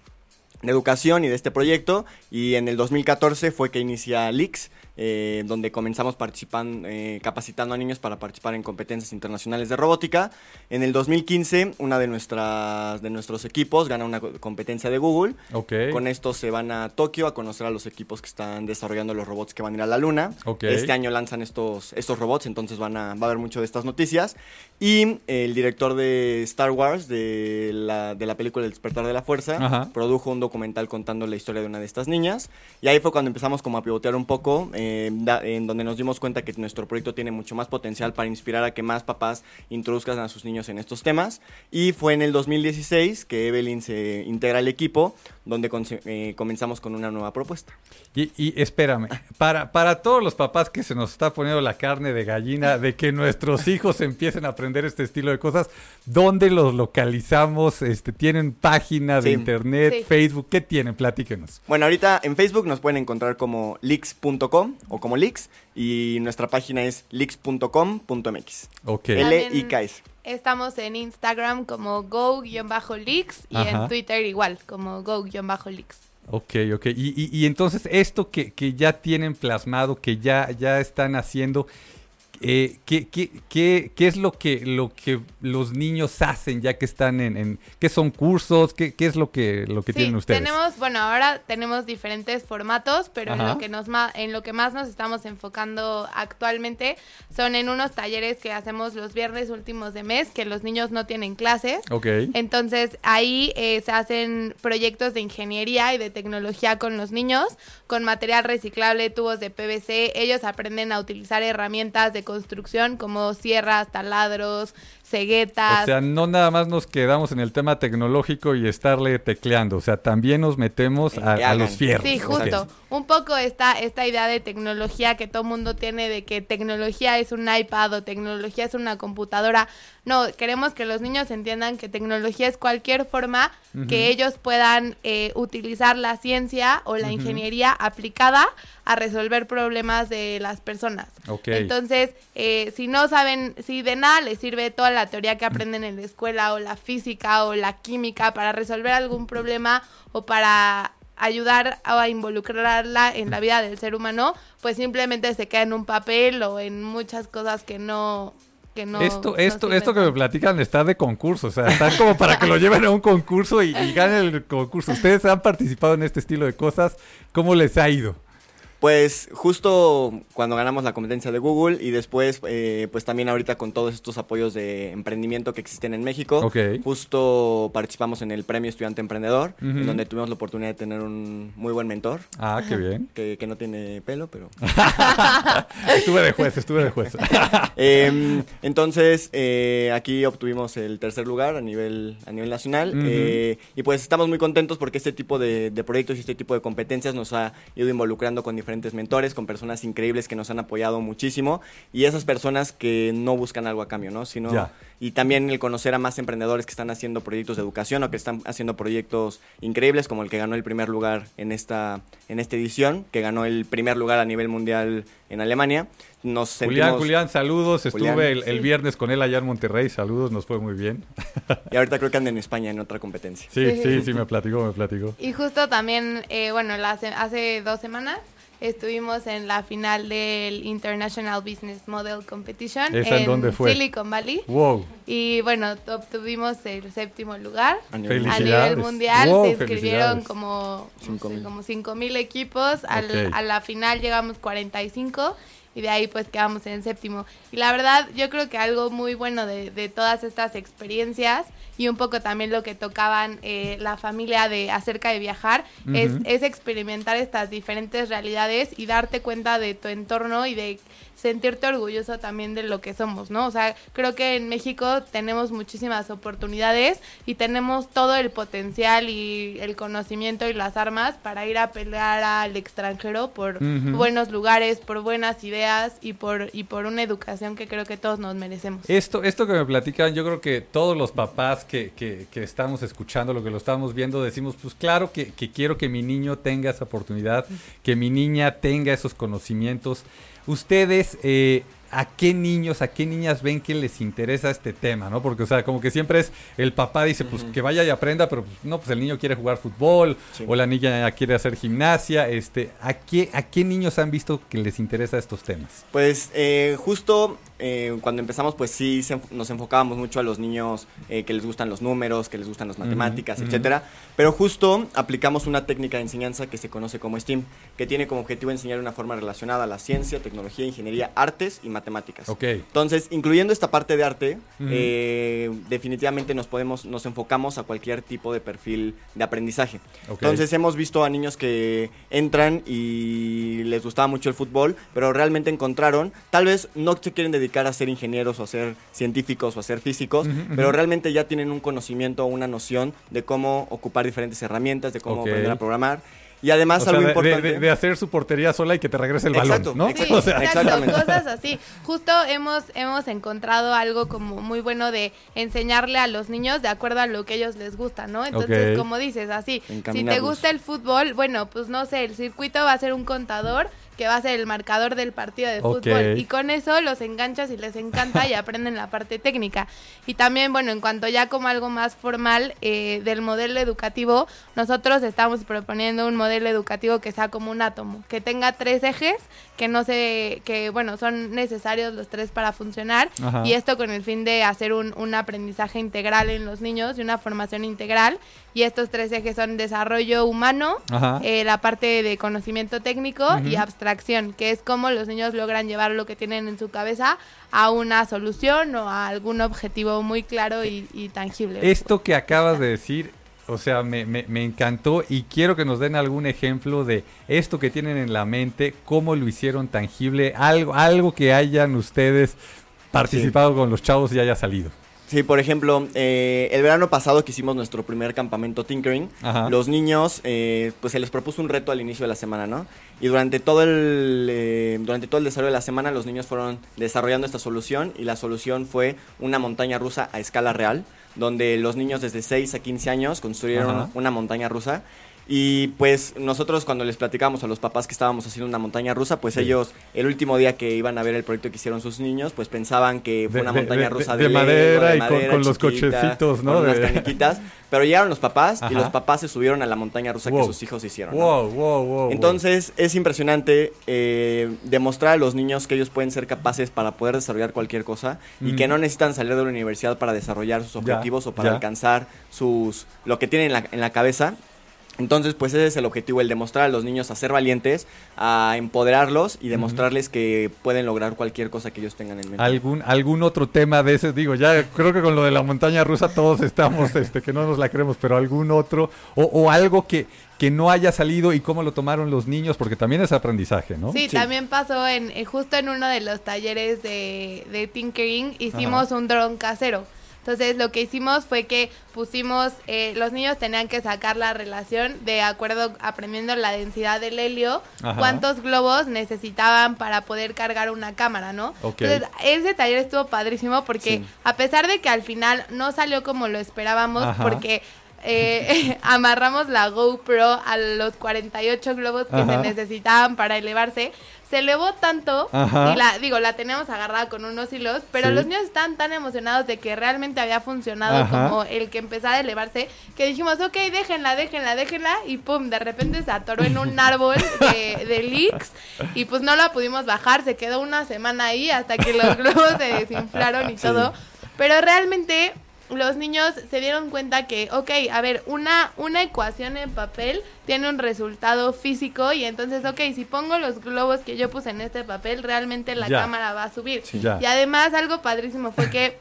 de educación y de este proyecto. Y en el 2014 fue que inicia Leaks, eh, donde comenzamos participando, eh, capacitando a niños para participar en competencias internacionales de robótica. En el 2015, una de, nuestras, de nuestros equipos gana una co- competencia de Google. Ok. Con esto se van a Tokio a conocer a los equipos que están desarrollando los robots que van a ir a la luna. Ok. Este año lanzan estos, estos robots, entonces van a, va a haber mucho de estas noticias. Y el director de Star Wars, de la, de la película El despertar de la fuerza, Ajá. produjo un documental contando la historia de una de estas niñas. Y ahí fue cuando empezamos como a pivotear un poco, eh, da- en donde nos dimos cuenta que nuestro proyecto tiene mucho más potencial para inspirar a que más papás introduzcan a sus niños en estos temas. Y fue en el 2016 que Evelyn se integra al equipo, donde eh, comenzamos con una nueva propuesta. Y, y espérame, para, para todos los papás que se nos está poniendo la carne de gallina de que nuestros [laughs] hijos empiecen a aprender este estilo de cosas, ¿dónde los localizamos? Este, ¿Tienen página de Sí. internet, Sí. Facebook? ¿Qué tienen? Platíquenos. Bueno, ahorita en Facebook nos pueden encontrar como leaks.com o como leaks y nuestra página es leaks.com.mx. Ok. L-I-K-S. Estamos en Instagram como go-leaks y Ajá. en Twitter igual, como go-leaks. Ok, ok. Y, y- y entonces esto que, que ya tienen plasmado, que ya, ya están haciendo, eh, ¿qué, qué, qué, qué es lo que, lo que los niños hacen ya que están en... en- ¿Qué son cursos? ¿Qué, qué es lo que, lo que Sí, tienen ustedes? tenemos, bueno, ahora tenemos diferentes formatos, pero en lo, que nos en lo que más nos estamos enfocando actualmente son en unos talleres que hacemos los viernes últimos de mes, que los niños no tienen clases. Ok. Entonces ahí eh, se hacen proyectos de ingeniería y de tecnología con los niños, con material reciclable, tubos de PVC. Ellos aprenden a utilizar herramientas de construcción como sierras, taladros, ceguetas. O sea, no nada más nos quedamos en el tema tecnológico y estarle tecleando, o sea, también nos metemos a, los fierros. Sí, justo. Un poco esta, esta idea de tecnología que todo mundo tiene de que tecnología es un iPad o tecnología es una computadora. No, queremos que los niños entiendan que tecnología es cualquier forma que ellos puedan eh, utilizar la ciencia o la ingeniería aplicada a resolver problemas de las personas. Ok. Entonces, eh, si no saben, si de nada les sirve toda la teoría que aprenden en la escuela o la física o la química para resolver algún problema o para ayudar a involucrarla en la vida del ser humano, pues simplemente se queda en un papel o en muchas cosas que no que no esto, esto, esto que me platican está de concurso, o sea, está como para que lo lleven a un concurso y, y ganen el concurso. Ustedes han participado en este estilo de cosas, ¿cómo les ha ido? Pues justo cuando ganamos la competencia de Google y después, eh, pues también ahorita con todos estos apoyos de emprendimiento que existen en México, justo participamos en el Premio Estudiante Emprendedor, en donde tuvimos la oportunidad de tener un muy buen mentor, Ah, qué bien. [laughs] que, que no tiene pelo, pero... [laughs] Estuve de juez, estuve de juez. [laughs] Em, entonces, eh, aquí obtuvimos el tercer lugar a nivel, a nivel nacional. Eh, y pues estamos muy contentos porque este tipo de, de proyectos y este tipo de competencias nos ha ido involucrando con diferentes mentores, con personas increíbles que nos han apoyado muchísimo. Y esas personas que no buscan algo a cambio, ¿no? Sino, Ya. y también el conocer a más emprendedores que están haciendo proyectos de educación o que están haciendo proyectos increíbles, como el que ganó el primer lugar en esta, en esta edición, que ganó el primer lugar a nivel mundial en Alemania. Nos Julián, sentimos- Julián, saludos. Estuve Julián. el, el viernes con él allá en Monterrey. Saludos, nos fue muy bien. [laughs] Y ahorita creo que anda en España en otra competencia. Sí, sí, sí, [laughs] me platicó, me platicó. Y justo también, eh, bueno, la se- hace dos semanas estuvimos en la final del International Business Model Competition ¿Esa en dónde fue? Silicon Valley. Wow. Y bueno, obtuvimos el séptimo lugar. A nivel mundial Wow, se inscribieron como Cinco no sé, mil. como cinco mil equipos. Al-. A la final llegamos 45 y de ahí pues quedamos en séptimo. Y la verdad yo creo que algo muy bueno de, de todas estas experiencias y un poco también lo que tocaban eh, la familia de acerca de viajar es, es experimentar estas diferentes realidades y darte cuenta de tu entorno y de sentirte orgulloso también de lo que somos, ¿no? O sea, creo que en México tenemos muchísimas oportunidades y tenemos todo el potencial y el conocimiento y las armas para ir a pelear al extranjero por buenos lugares, por buenas ideas y por y por una educación que creo que todos nos merecemos. Esto, esto que me platican, yo creo que todos los papás que, que, que estamos escuchando, lo que lo estamos viendo, decimos, pues claro que, que quiero que mi niño tenga esa oportunidad, que mi niña tenga esos conocimientos. Ustedes, eh, ¿a qué niños, a qué niñas ven que les interesa este tema, no? Porque, o sea, como que siempre es el papá dice, pues que vaya y aprenda, pero pues, no, pues el niño quiere jugar fútbol Sí. o la niña quiere hacer gimnasia. Este, ¿a qué, a qué niños han visto que les interesa estos temas? Pues eh, justo eh, cuando empezamos, pues sí se nos enfocábamos mucho a los niños eh, que les gustan los números, que les gustan las matemáticas, ujú. etcétera. Pero justo aplicamos una técnica de enseñanza que se conoce como STEAM, que tiene como objetivo enseñar de una forma relacionada a la ciencia, tecnología, ingeniería, artes y matemáticas. Ok. Entonces, incluyendo esta parte de arte, eh, definitivamente nos podemos, nos enfocamos a cualquier tipo de perfil de aprendizaje. Entonces hemos visto a niños que entran y les gustaba mucho el fútbol, pero realmente encontraron, tal vez no se quieren dedicar a ser ingenieros o a ser científicos o a ser físicos, pero realmente ya tienen un conocimiento o una noción de cómo ocupar diferentes herramientas, de cómo aprender a programar. Y además O sea, algo de, importante... de- de hacer su portería sola y que te regrese el Exacto, balón, ¿no? exacto. [laughs] O sea, exacto, exactamente. cosas así. Justo hemos, hemos encontrado algo como muy bueno de enseñarle a los niños de acuerdo a lo que ellos les gusta, ¿no? Entonces, como dices, así, si te gusta el fútbol, bueno, pues no sé, el circuito va a ser un contador que va a ser el marcador del partido de fútbol y con eso los enganchas y les encanta y aprenden la parte técnica. Y también, bueno, en cuanto ya como algo más formal eh, del modelo educativo, nosotros estamos proponiendo un modelo educativo que sea como un átomo, que tenga tres ejes, que no se, que bueno, son necesarios los tres para funcionar Ajá. y esto con el fin de hacer un, un aprendizaje integral en los niños y una formación integral. Y estos tres ejes son desarrollo humano, Ajá. eh, la parte de conocimiento técnico y abstracción, que es cómo los niños logran llevar lo que tienen en su cabeza a una solución o a algún objetivo muy claro y, y tangible. Esto que acabas de decir, o sea, me, me- me encantó y quiero que nos den algún ejemplo de esto que tienen en la mente, cómo lo hicieron tangible, algo, algo que hayan ustedes participado con los chavos y haya salido. Sí, por ejemplo, eh, el verano pasado que hicimos nuestro primer campamento Tinkering, Ajá. los niños, eh, pues se les propuso un reto al inicio de la semana, ¿no? Y durante todo el eh, durante todo el desarrollo de la semana, los niños fueron desarrollando esta solución y la solución fue una montaña rusa a escala real, donde los niños desde 6 a 15 años construyeron Ajá. una montaña rusa. Y pues nosotros cuando les platicábamos a los papás que estábamos haciendo una montaña rusa, pues Sí. ellos el último día que iban a ver el proyecto que hicieron sus niños, pues pensaban que fue De- una montaña de- rusa de de, madera de y con- madera con los chiquita, cochecitos, ¿no? Con unas canequitas. Pero llegaron los papás y los papás se subieron a la montaña rusa Wow. que sus hijos hicieron. ¿no? Wow, wow, wow. Entonces es impresionante eh, demostrar a los niños que ellos pueden ser capaces para poder desarrollar cualquier cosa y Mm. que no necesitan salir de la universidad para desarrollar sus Ya, objetivos o para ya. alcanzar sus lo que tienen en la, en la cabeza. Entonces, pues ese es el objetivo, el demostrar a los niños a ser valientes, a empoderarlos y demostrarles que pueden lograr cualquier cosa que ellos tengan en mente. ¿Algún, algún otro tema de ese? Digo, ya creo que con lo de la montaña rusa todos estamos, [laughs] este, que no nos la creemos, pero algún otro, o, o algo que, que no haya salido y cómo lo tomaron los niños, porque también es aprendizaje, ¿no? Sí, Sí. también pasó en eh, justo en uno de los talleres de, de Tinkering, hicimos un dron casero. Entonces lo que hicimos fue que pusimos, eh, los niños tenían que sacar la relación de acuerdo aprendiendo la densidad del helio, Ajá. cuántos globos necesitaban para poder cargar una cámara, ¿no? Entonces ese taller estuvo padrísimo porque Sí. a pesar de que al final no salió como lo esperábamos, Ajá. porque eh, [laughs] amarramos la GoPro a los 48 globos que Ajá. se necesitaban para elevarse. Se elevó tanto Ajá. y la digo, la tenemos agarrada con unos hilos, pero Sí. los niños estaban tan emocionados de que realmente había funcionado Ajá. como el que empezaba a elevarse, que dijimos, ok, déjenla, déjenla, déjenla, y pum, de repente se atoró en un [laughs] árbol de, de leaks y pues no la pudimos bajar, se quedó una semana ahí hasta que los globos se desinflaron y todo. Pero realmente los niños se dieron cuenta que, ok, a ver, una, una ecuación en papel tiene un resultado físico y entonces, ok, si pongo los globos que yo puse en este papel, realmente la Ya. cámara va a subir. Ya. Y además algo padrísimo fue que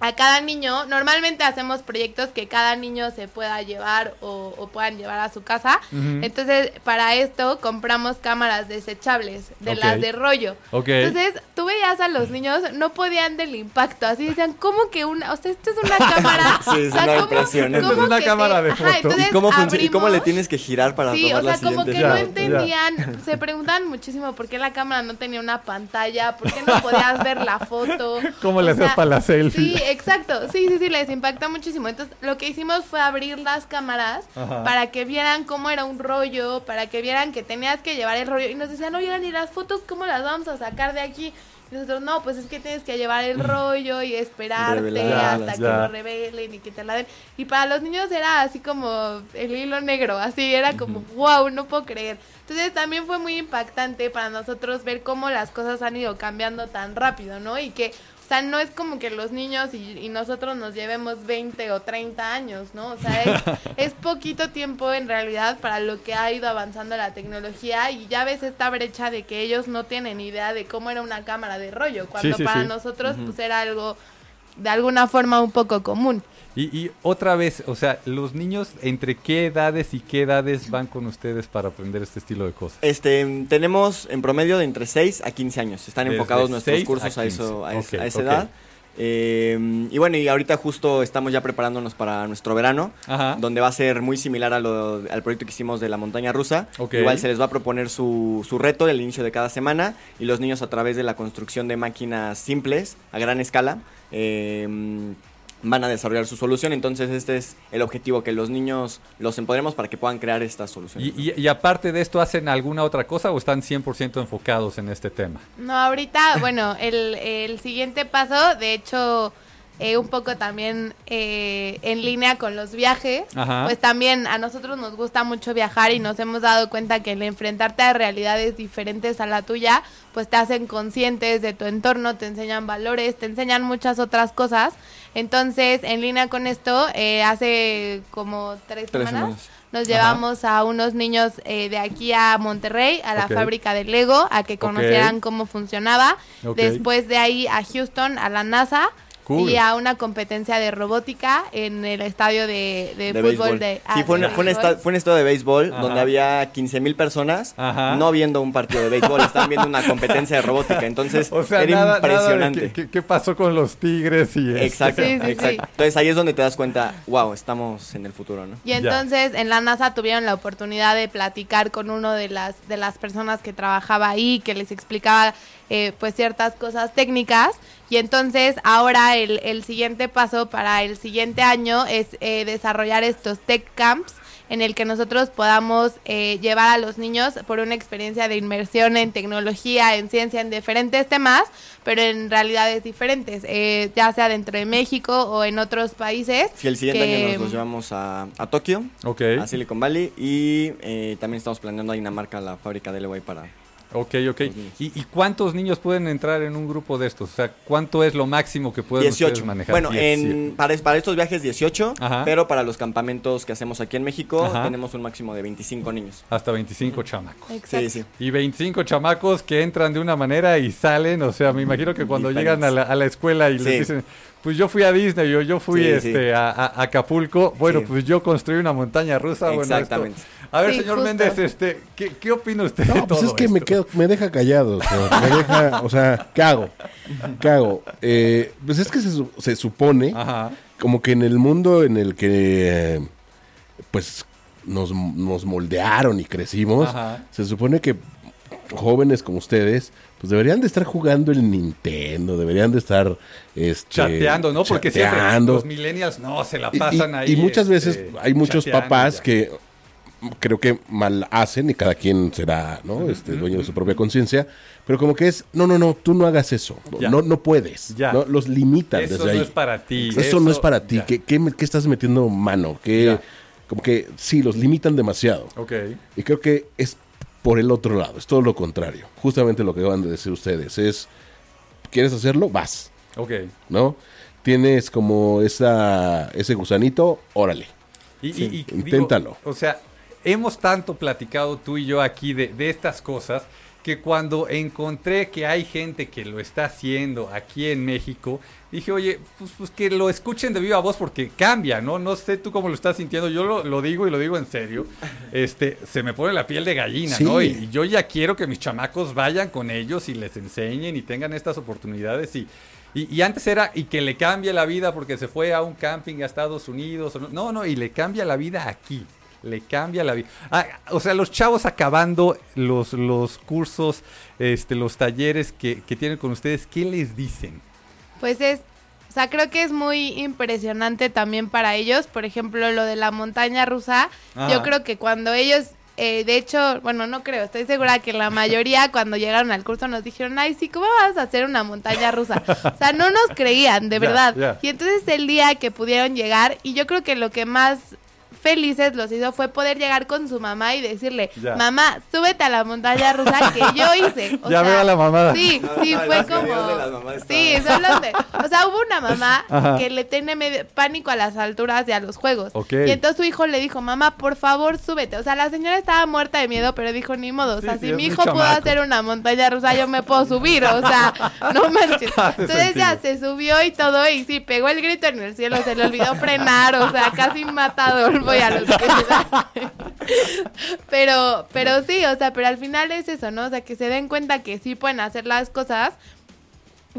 a cada niño, normalmente hacemos proyectos que cada niño se pueda llevar o, o puedan llevar a su casa. Entonces, para esto compramos cámaras desechables, de las de rollo. Entonces, tú veías a los niños, no podían del impacto, así decían, ¿cómo que una? O sea, esto es una cámara. [laughs] Sí, es O sea, una ¿cómo- impresionante. cómo Es una que cámara de Ajá, foto. entonces ¿Y cómo, y cómo le tienes que girar para Sí, tomar o sea, la como siguiente que Ya, no ya. entendían, se preguntaban muchísimo por qué la cámara no tenía una pantalla, por qué no podías ver la foto. [laughs] ¿Cómo O le hacías para la selfie? Sí, exacto, sí, sí, sí, les impacta muchísimo. Entonces, lo que hicimos fue abrir las cámaras Ajá. para que vieran cómo era un rollo, para que vieran que tenías que llevar el rollo. Y nos decían, oigan, ¿y las fotos cómo las vamos a sacar de aquí? Y nosotros, no, pues es que tienes que llevar el [laughs] rollo y esperarte Revelarlas, hasta que ya. lo revelen y que te la den. Y para los niños era así como el hilo negro, así era como, wow, no puedo creer. Entonces también fue muy impactante para nosotros ver cómo las cosas han ido cambiando tan rápido, ¿no? Y que, sea, no es como que los niños y, y nosotros nos llevemos 20 o 30 años, ¿no? O sea, es, [laughs] es poquito tiempo en realidad para lo que ha ido avanzando la tecnología y ya ves esta brecha de que ellos no tienen idea de cómo era una cámara de rollo, cuando sí, para sí. nosotros pues era algo de alguna forma un poco común. Y, y otra vez, o sea, los niños, ¿entre qué edades y qué edades van con ustedes para aprender este estilo de cosas? Este, tenemos en promedio de entre 6 a 15 años. Están Desde enfocados nuestros 6 cursos a a, eso, a, 15. es- a Ok, esa edad. Eh, y bueno, y ahorita justo estamos ya preparándonos para nuestro verano, Ajá. donde va a ser muy similar a lo- al proyecto que hicimos de la montaña rusa. Igual se les va a proponer su, su reto al inicio de cada semana y los niños a través de la construcción de máquinas simples a gran escala. eh, van a desarrollar su solución, entonces este es el objetivo, que los niños los empoderemos para que puedan crear estas soluciones. Y, y- y aparte de esto, ¿hacen alguna otra cosa o están 100% enfocados en este tema? No, ahorita, [laughs] bueno, el, el siguiente paso, de hecho, eh, un poco también eh, en línea con los viajes, Ajá. pues también a nosotros nos gusta mucho viajar y nos hemos dado cuenta que el enfrentarte a realidades diferentes a la tuya, pues te hacen conscientes de tu entorno, te enseñan valores, te enseñan muchas otras cosas. Entonces, en línea con esto, eh, hace como tres, Tres semanas, semanas. nos llevamos a unos niños eh, de aquí a Monterrey, a la fábrica de Lego, a que conocieran cómo funcionaba. Después de ahí a Houston, a la NASA. Cool. Y a una competencia de robótica en el estadio de, de de fútbol béisbol. de sí, ah, fue, un, de fue, un esta- fue un estadio de béisbol Ajá. donde había 15 mil personas Ajá. no viendo un partido de béisbol, estaban viendo una competencia de robótica. Entonces, [laughs] O sea, era nada, nada impresionante. qué, qué- qué pasó con los tigres y este- Exacto, Sí, sí, exacto. sí. Entonces ahí es donde te das cuenta, wow, estamos en el futuro, ¿no? Y entonces en la NASA tuvieron la oportunidad de platicar con uno de las de las personas que trabajaba ahí, que les explicaba eh, pues ciertas cosas técnicas. Y entonces ahora el, el siguiente paso para el siguiente año es eh, desarrollar estos tech camps en el que nosotros podamos eh, llevar a los niños por una experiencia de inmersión en tecnología, en ciencia, en diferentes temas, pero en realidades diferentes, eh, ya sea dentro de México o en otros países. Si el siguiente que- año nos los llevamos a, a Tokio, Ok, a Silicon Valley y eh, también estamos planeando a Dinamarca la fábrica de Leway para... ok, ok. ¿Y, y cuántos niños pueden entrar en un grupo de estos? O sea, ¿cuánto es lo máximo que pueden ustedes 18. manejar? Bueno, Diez, en, para, para estos viajes 18, Ajá. pero para los campamentos que hacemos aquí en México Ajá. tenemos un máximo de 25 niños. Hasta 25 chamacos. Exacto. Sí, sí. Y 25 chamacos que entran de una manera y salen, o sea, me imagino que cuando Diferentes. llegan a la, a la escuela y Sí. les dicen, pues yo fui a Disney o yo fui Sí, este sí. A, a- Acapulco, bueno, Sí. pues yo construí una montaña rusa, bueno, esto- Exactamente. A ver, Sí, señor justo. Méndez, este, ¿qué, qué opina usted de No, pues todo es que me esto? Me deja callado, señor. Me deja, o sea, ¿qué hago? ¿Qué hago? Eh, pues es que se, se supone Ajá. como que en el mundo en el que eh, pues nos, nos moldearon y crecimos, Ajá. se supone que jóvenes como ustedes pues deberían de estar jugando el Nintendo, deberían de estar este, Chateando, ¿no? Porque siempre chateando. los millennials no se la Y- y- pasan y, ahí. muchas veces este, hay muchos papás ya. que creo que mal hacen y cada quien será ¿no? este, dueño de su propia conciencia, pero como que es, no, no, no, tú no hagas eso, Ya. no, no puedes, Ya. ¿no? los limitan Eso desde no ahí. es para ti. Eso, no es para ti. ¿Qué, qué, qué estás metiendo mano? ¿Qué, Ya. como que sí, los limitan demasiado. Ok. Y creo que es por el otro lado, es todo lo contrario. Justamente lo que acaban de decir ustedes es, ¿quieres hacerlo? Vas, Ok. ¿no? tienes como esa, ese gusanito, órale. Y, y- y digo, inténtalo. o sea, hemos tanto platicado tú y yo aquí de, de estas cosas que cuando encontré que hay gente que lo está haciendo aquí en México, dije, oye, pues, pues que lo escuchen de viva voz porque cambia, ¿no? No sé tú cómo lo estás sintiendo, yo lo, lo digo y lo digo en serio, este, se me pone la piel de gallina, Sí. ¿no? Y, y yo ya quiero que mis chamacos vayan con ellos y les enseñen y tengan estas oportunidades y... Y, y antes era, y que le cambie la vida porque se fue a un camping a Estados Unidos. no, no, y le cambia la vida aquí. Le cambia la vida. Ah, o sea, los chavos acabando los, los cursos, este, los talleres que, que tienen con ustedes, ¿qué les dicen? Pues es, o sea, creo que es muy impresionante también para ellos. Por ejemplo, lo de la montaña rusa. Ajá. Yo creo que cuando ellos, eh, de hecho, bueno, no creo, estoy segura que la mayoría [laughs] cuando llegaron al curso nos dijeron, ay, sí, ¿cómo vas a hacer una montaña rusa? O sea, no nos creían, de [laughs] verdad. Y entonces el día que pudieron llegar, y yo creo que lo que más felices los hizo fue poder llegar con su mamá y decirle, Ya. mamá, súbete a la montaña rusa que yo hice. [laughs] O Ya sea, veo a la mamá. Sí, sí, No, [laughs] fue como... Sí, los de... O sea, hubo una mamá [laughs] Ajá. que le tiene medio pánico a las alturas y a los juegos. Ok. Y entonces su hijo le dijo, mamá, por favor, súbete. O sea, la señora estaba muerta de miedo, pero dijo, ni modo. O sea, sí, si mi hijo pudo hacer una montaña rusa, yo me puedo subir. O sea, no manches. Entonces ya se subió y todo, y sí, pegó el grito en el cielo, se le olvidó frenar, o sea, casi mata a los que le dan. [laughs] Pero, pero sí, o sea, pero al final es eso, ¿no? O sea, que se den cuenta que sí pueden hacer las cosas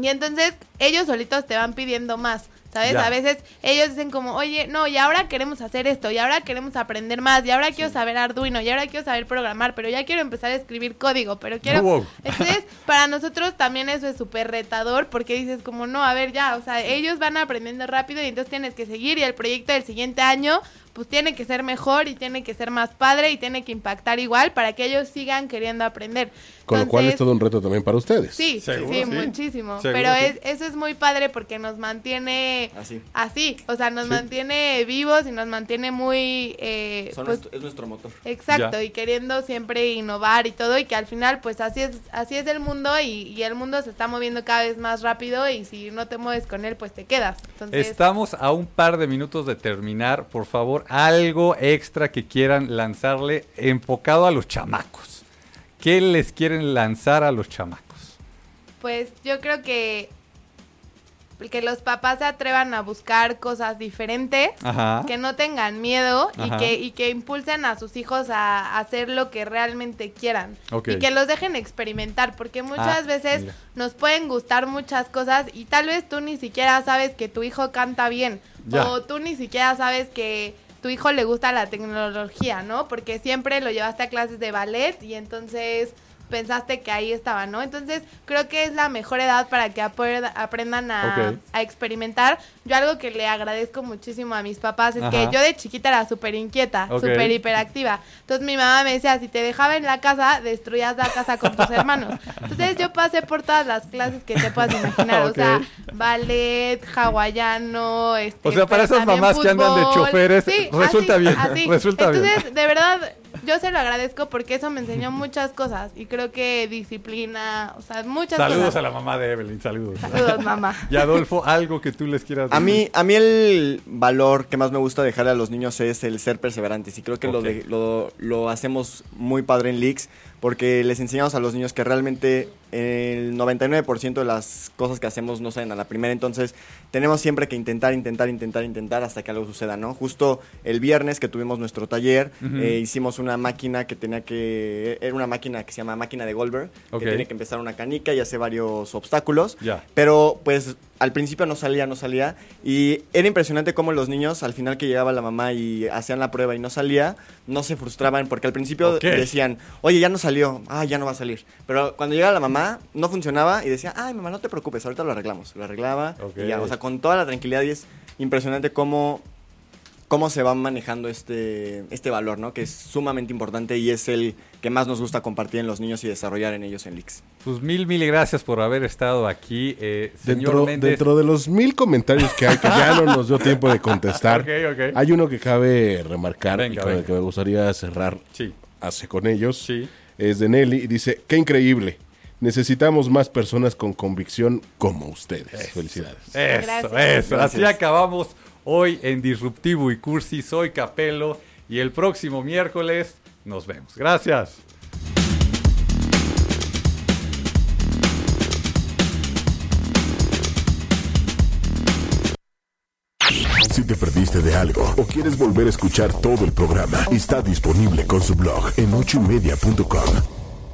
y entonces ellos solitos te van pidiendo más, ¿sabes? Ya. A veces ellos dicen como, oye, no, y ahora queremos hacer esto, y ahora queremos aprender más, y ahora quiero saber Arduino, y ahora quiero saber programar, pero ya quiero empezar a escribir código, pero quiero... Wow. Entonces, [laughs] para nosotros también eso es súper retador, porque dices como, no, a ver, ya, o sea, ellos van aprendiendo rápido y entonces tienes que seguir, y el proyecto del siguiente año pues tiene que ser mejor y tiene que ser más padre y tiene que impactar igual para que ellos sigan queriendo aprender. Con lo cual es todo un reto también para ustedes. Sí, Seguro, sí, sí. muchísimo. Seguro, Pero sí. es, eso es muy padre porque nos mantiene Así. así, o sea, nos mantiene vivos y nos mantiene muy, eh, Son pues, nuestro- es nuestro motor. exacto, Ya. y queriendo siempre innovar y todo y que al final, pues así es, así es el mundo y, y el mundo se está moviendo cada vez más rápido y si no te mueves con él, pues te quedas. Entonces, Estamos a un par de minutos de terminar. Por favor, algo extra que quieran lanzarle enfocado a los chamacos. ¿Qué les quieren lanzar a los chamacos? Pues yo creo que que los papás se atrevan a buscar cosas diferentes, Ajá. que no tengan miedo y que, y que impulsen a sus hijos a, a hacer lo que realmente quieran. Y que los dejen experimentar, porque muchas Ah, veces mira. nos pueden gustar muchas cosas y tal vez tú ni siquiera sabes que tu hijo canta bien Ya. o tú ni siquiera sabes que tu hijo le gusta la tecnología, ¿no? Porque siempre lo llevaste a clases de ballet y entonces pensaste que ahí estaba, ¿no? Entonces creo que es la mejor edad para que aprendan a, experimentar. Yo algo que le agradezco muchísimo a mis papás es que yo de chiquita era súper inquieta, Ok. súper hiperactiva. Entonces mi mamá me decía, si te dejaba en la casa, destruías la casa con tus hermanos. Entonces yo pasé por todas las clases que te puedas imaginar, o sea, ballet, hawaiano, este, O sea, para esas mamás que andan de choferes, Sí, resulta así, bien, así. resulta bien. Entonces, de verdad, yo se lo agradezco porque eso me enseñó muchas cosas y creo que disciplina, o sea, muchas Saludos cosas. a la mamá de Evelyn, saludos. Saludos, mamá. Y Adolfo, algo que tú les quieras A decir. mí, a mí el valor que más me gusta dejarle a los niños es el ser perseverantes y creo que lo, de- lo, lo hacemos muy padre en Leaks porque les enseñamos a los niños que realmente el 99% de las cosas que hacemos no salen a la primera, entonces tenemos siempre que intentar, intentar, intentar, intentar hasta que algo suceda, ¿no? Justo el viernes que tuvimos nuestro taller, eh, hicimos una máquina que tenía que, era una máquina que se llama máquina de Goldberg, que tiene que empezar una canica y hace varios obstáculos. Ya. Pero pues al principio no salía, no salía. Y era impresionante cómo los niños, al final que llegaba la mamá y hacían la prueba y no salía, no se frustraban porque al principio decían, oye, ya no salió, ah, ya no va a salir. Pero cuando llegaba la mamá, no funcionaba y decía, ay, mamá, no te preocupes, ahorita lo arreglamos. Lo arreglaba y ya, o sea, con toda la tranquilidad y es impresionante cómo cómo se va manejando este, este valor, ¿no? Que es sumamente importante y es el que más nos gusta compartir en los niños y desarrollar en ellos en Leaks. Pues mil, mil gracias por haber estado aquí. Eh, señor Dentro, Méndez. dentro de los mil comentarios que hay, que ya no nos dio tiempo de contestar, [laughs] Ok, ok. hay uno que cabe remarcar Venga, y con el venga. que me gustaría cerrar Sí, hace con ellos. sí. Es de Nelly y dice, qué increíble. necesitamos más personas con convicción como ustedes. Felicidades. Eso, Gracias. eso. Así Gracias. acabamos hoy en Disruptivo y Cursi. Soy Capelo y el próximo miércoles nos vemos. Gracias. Si te perdiste de algo o quieres volver a escuchar todo el programa, está disponible con su blog en ochoymedia.com.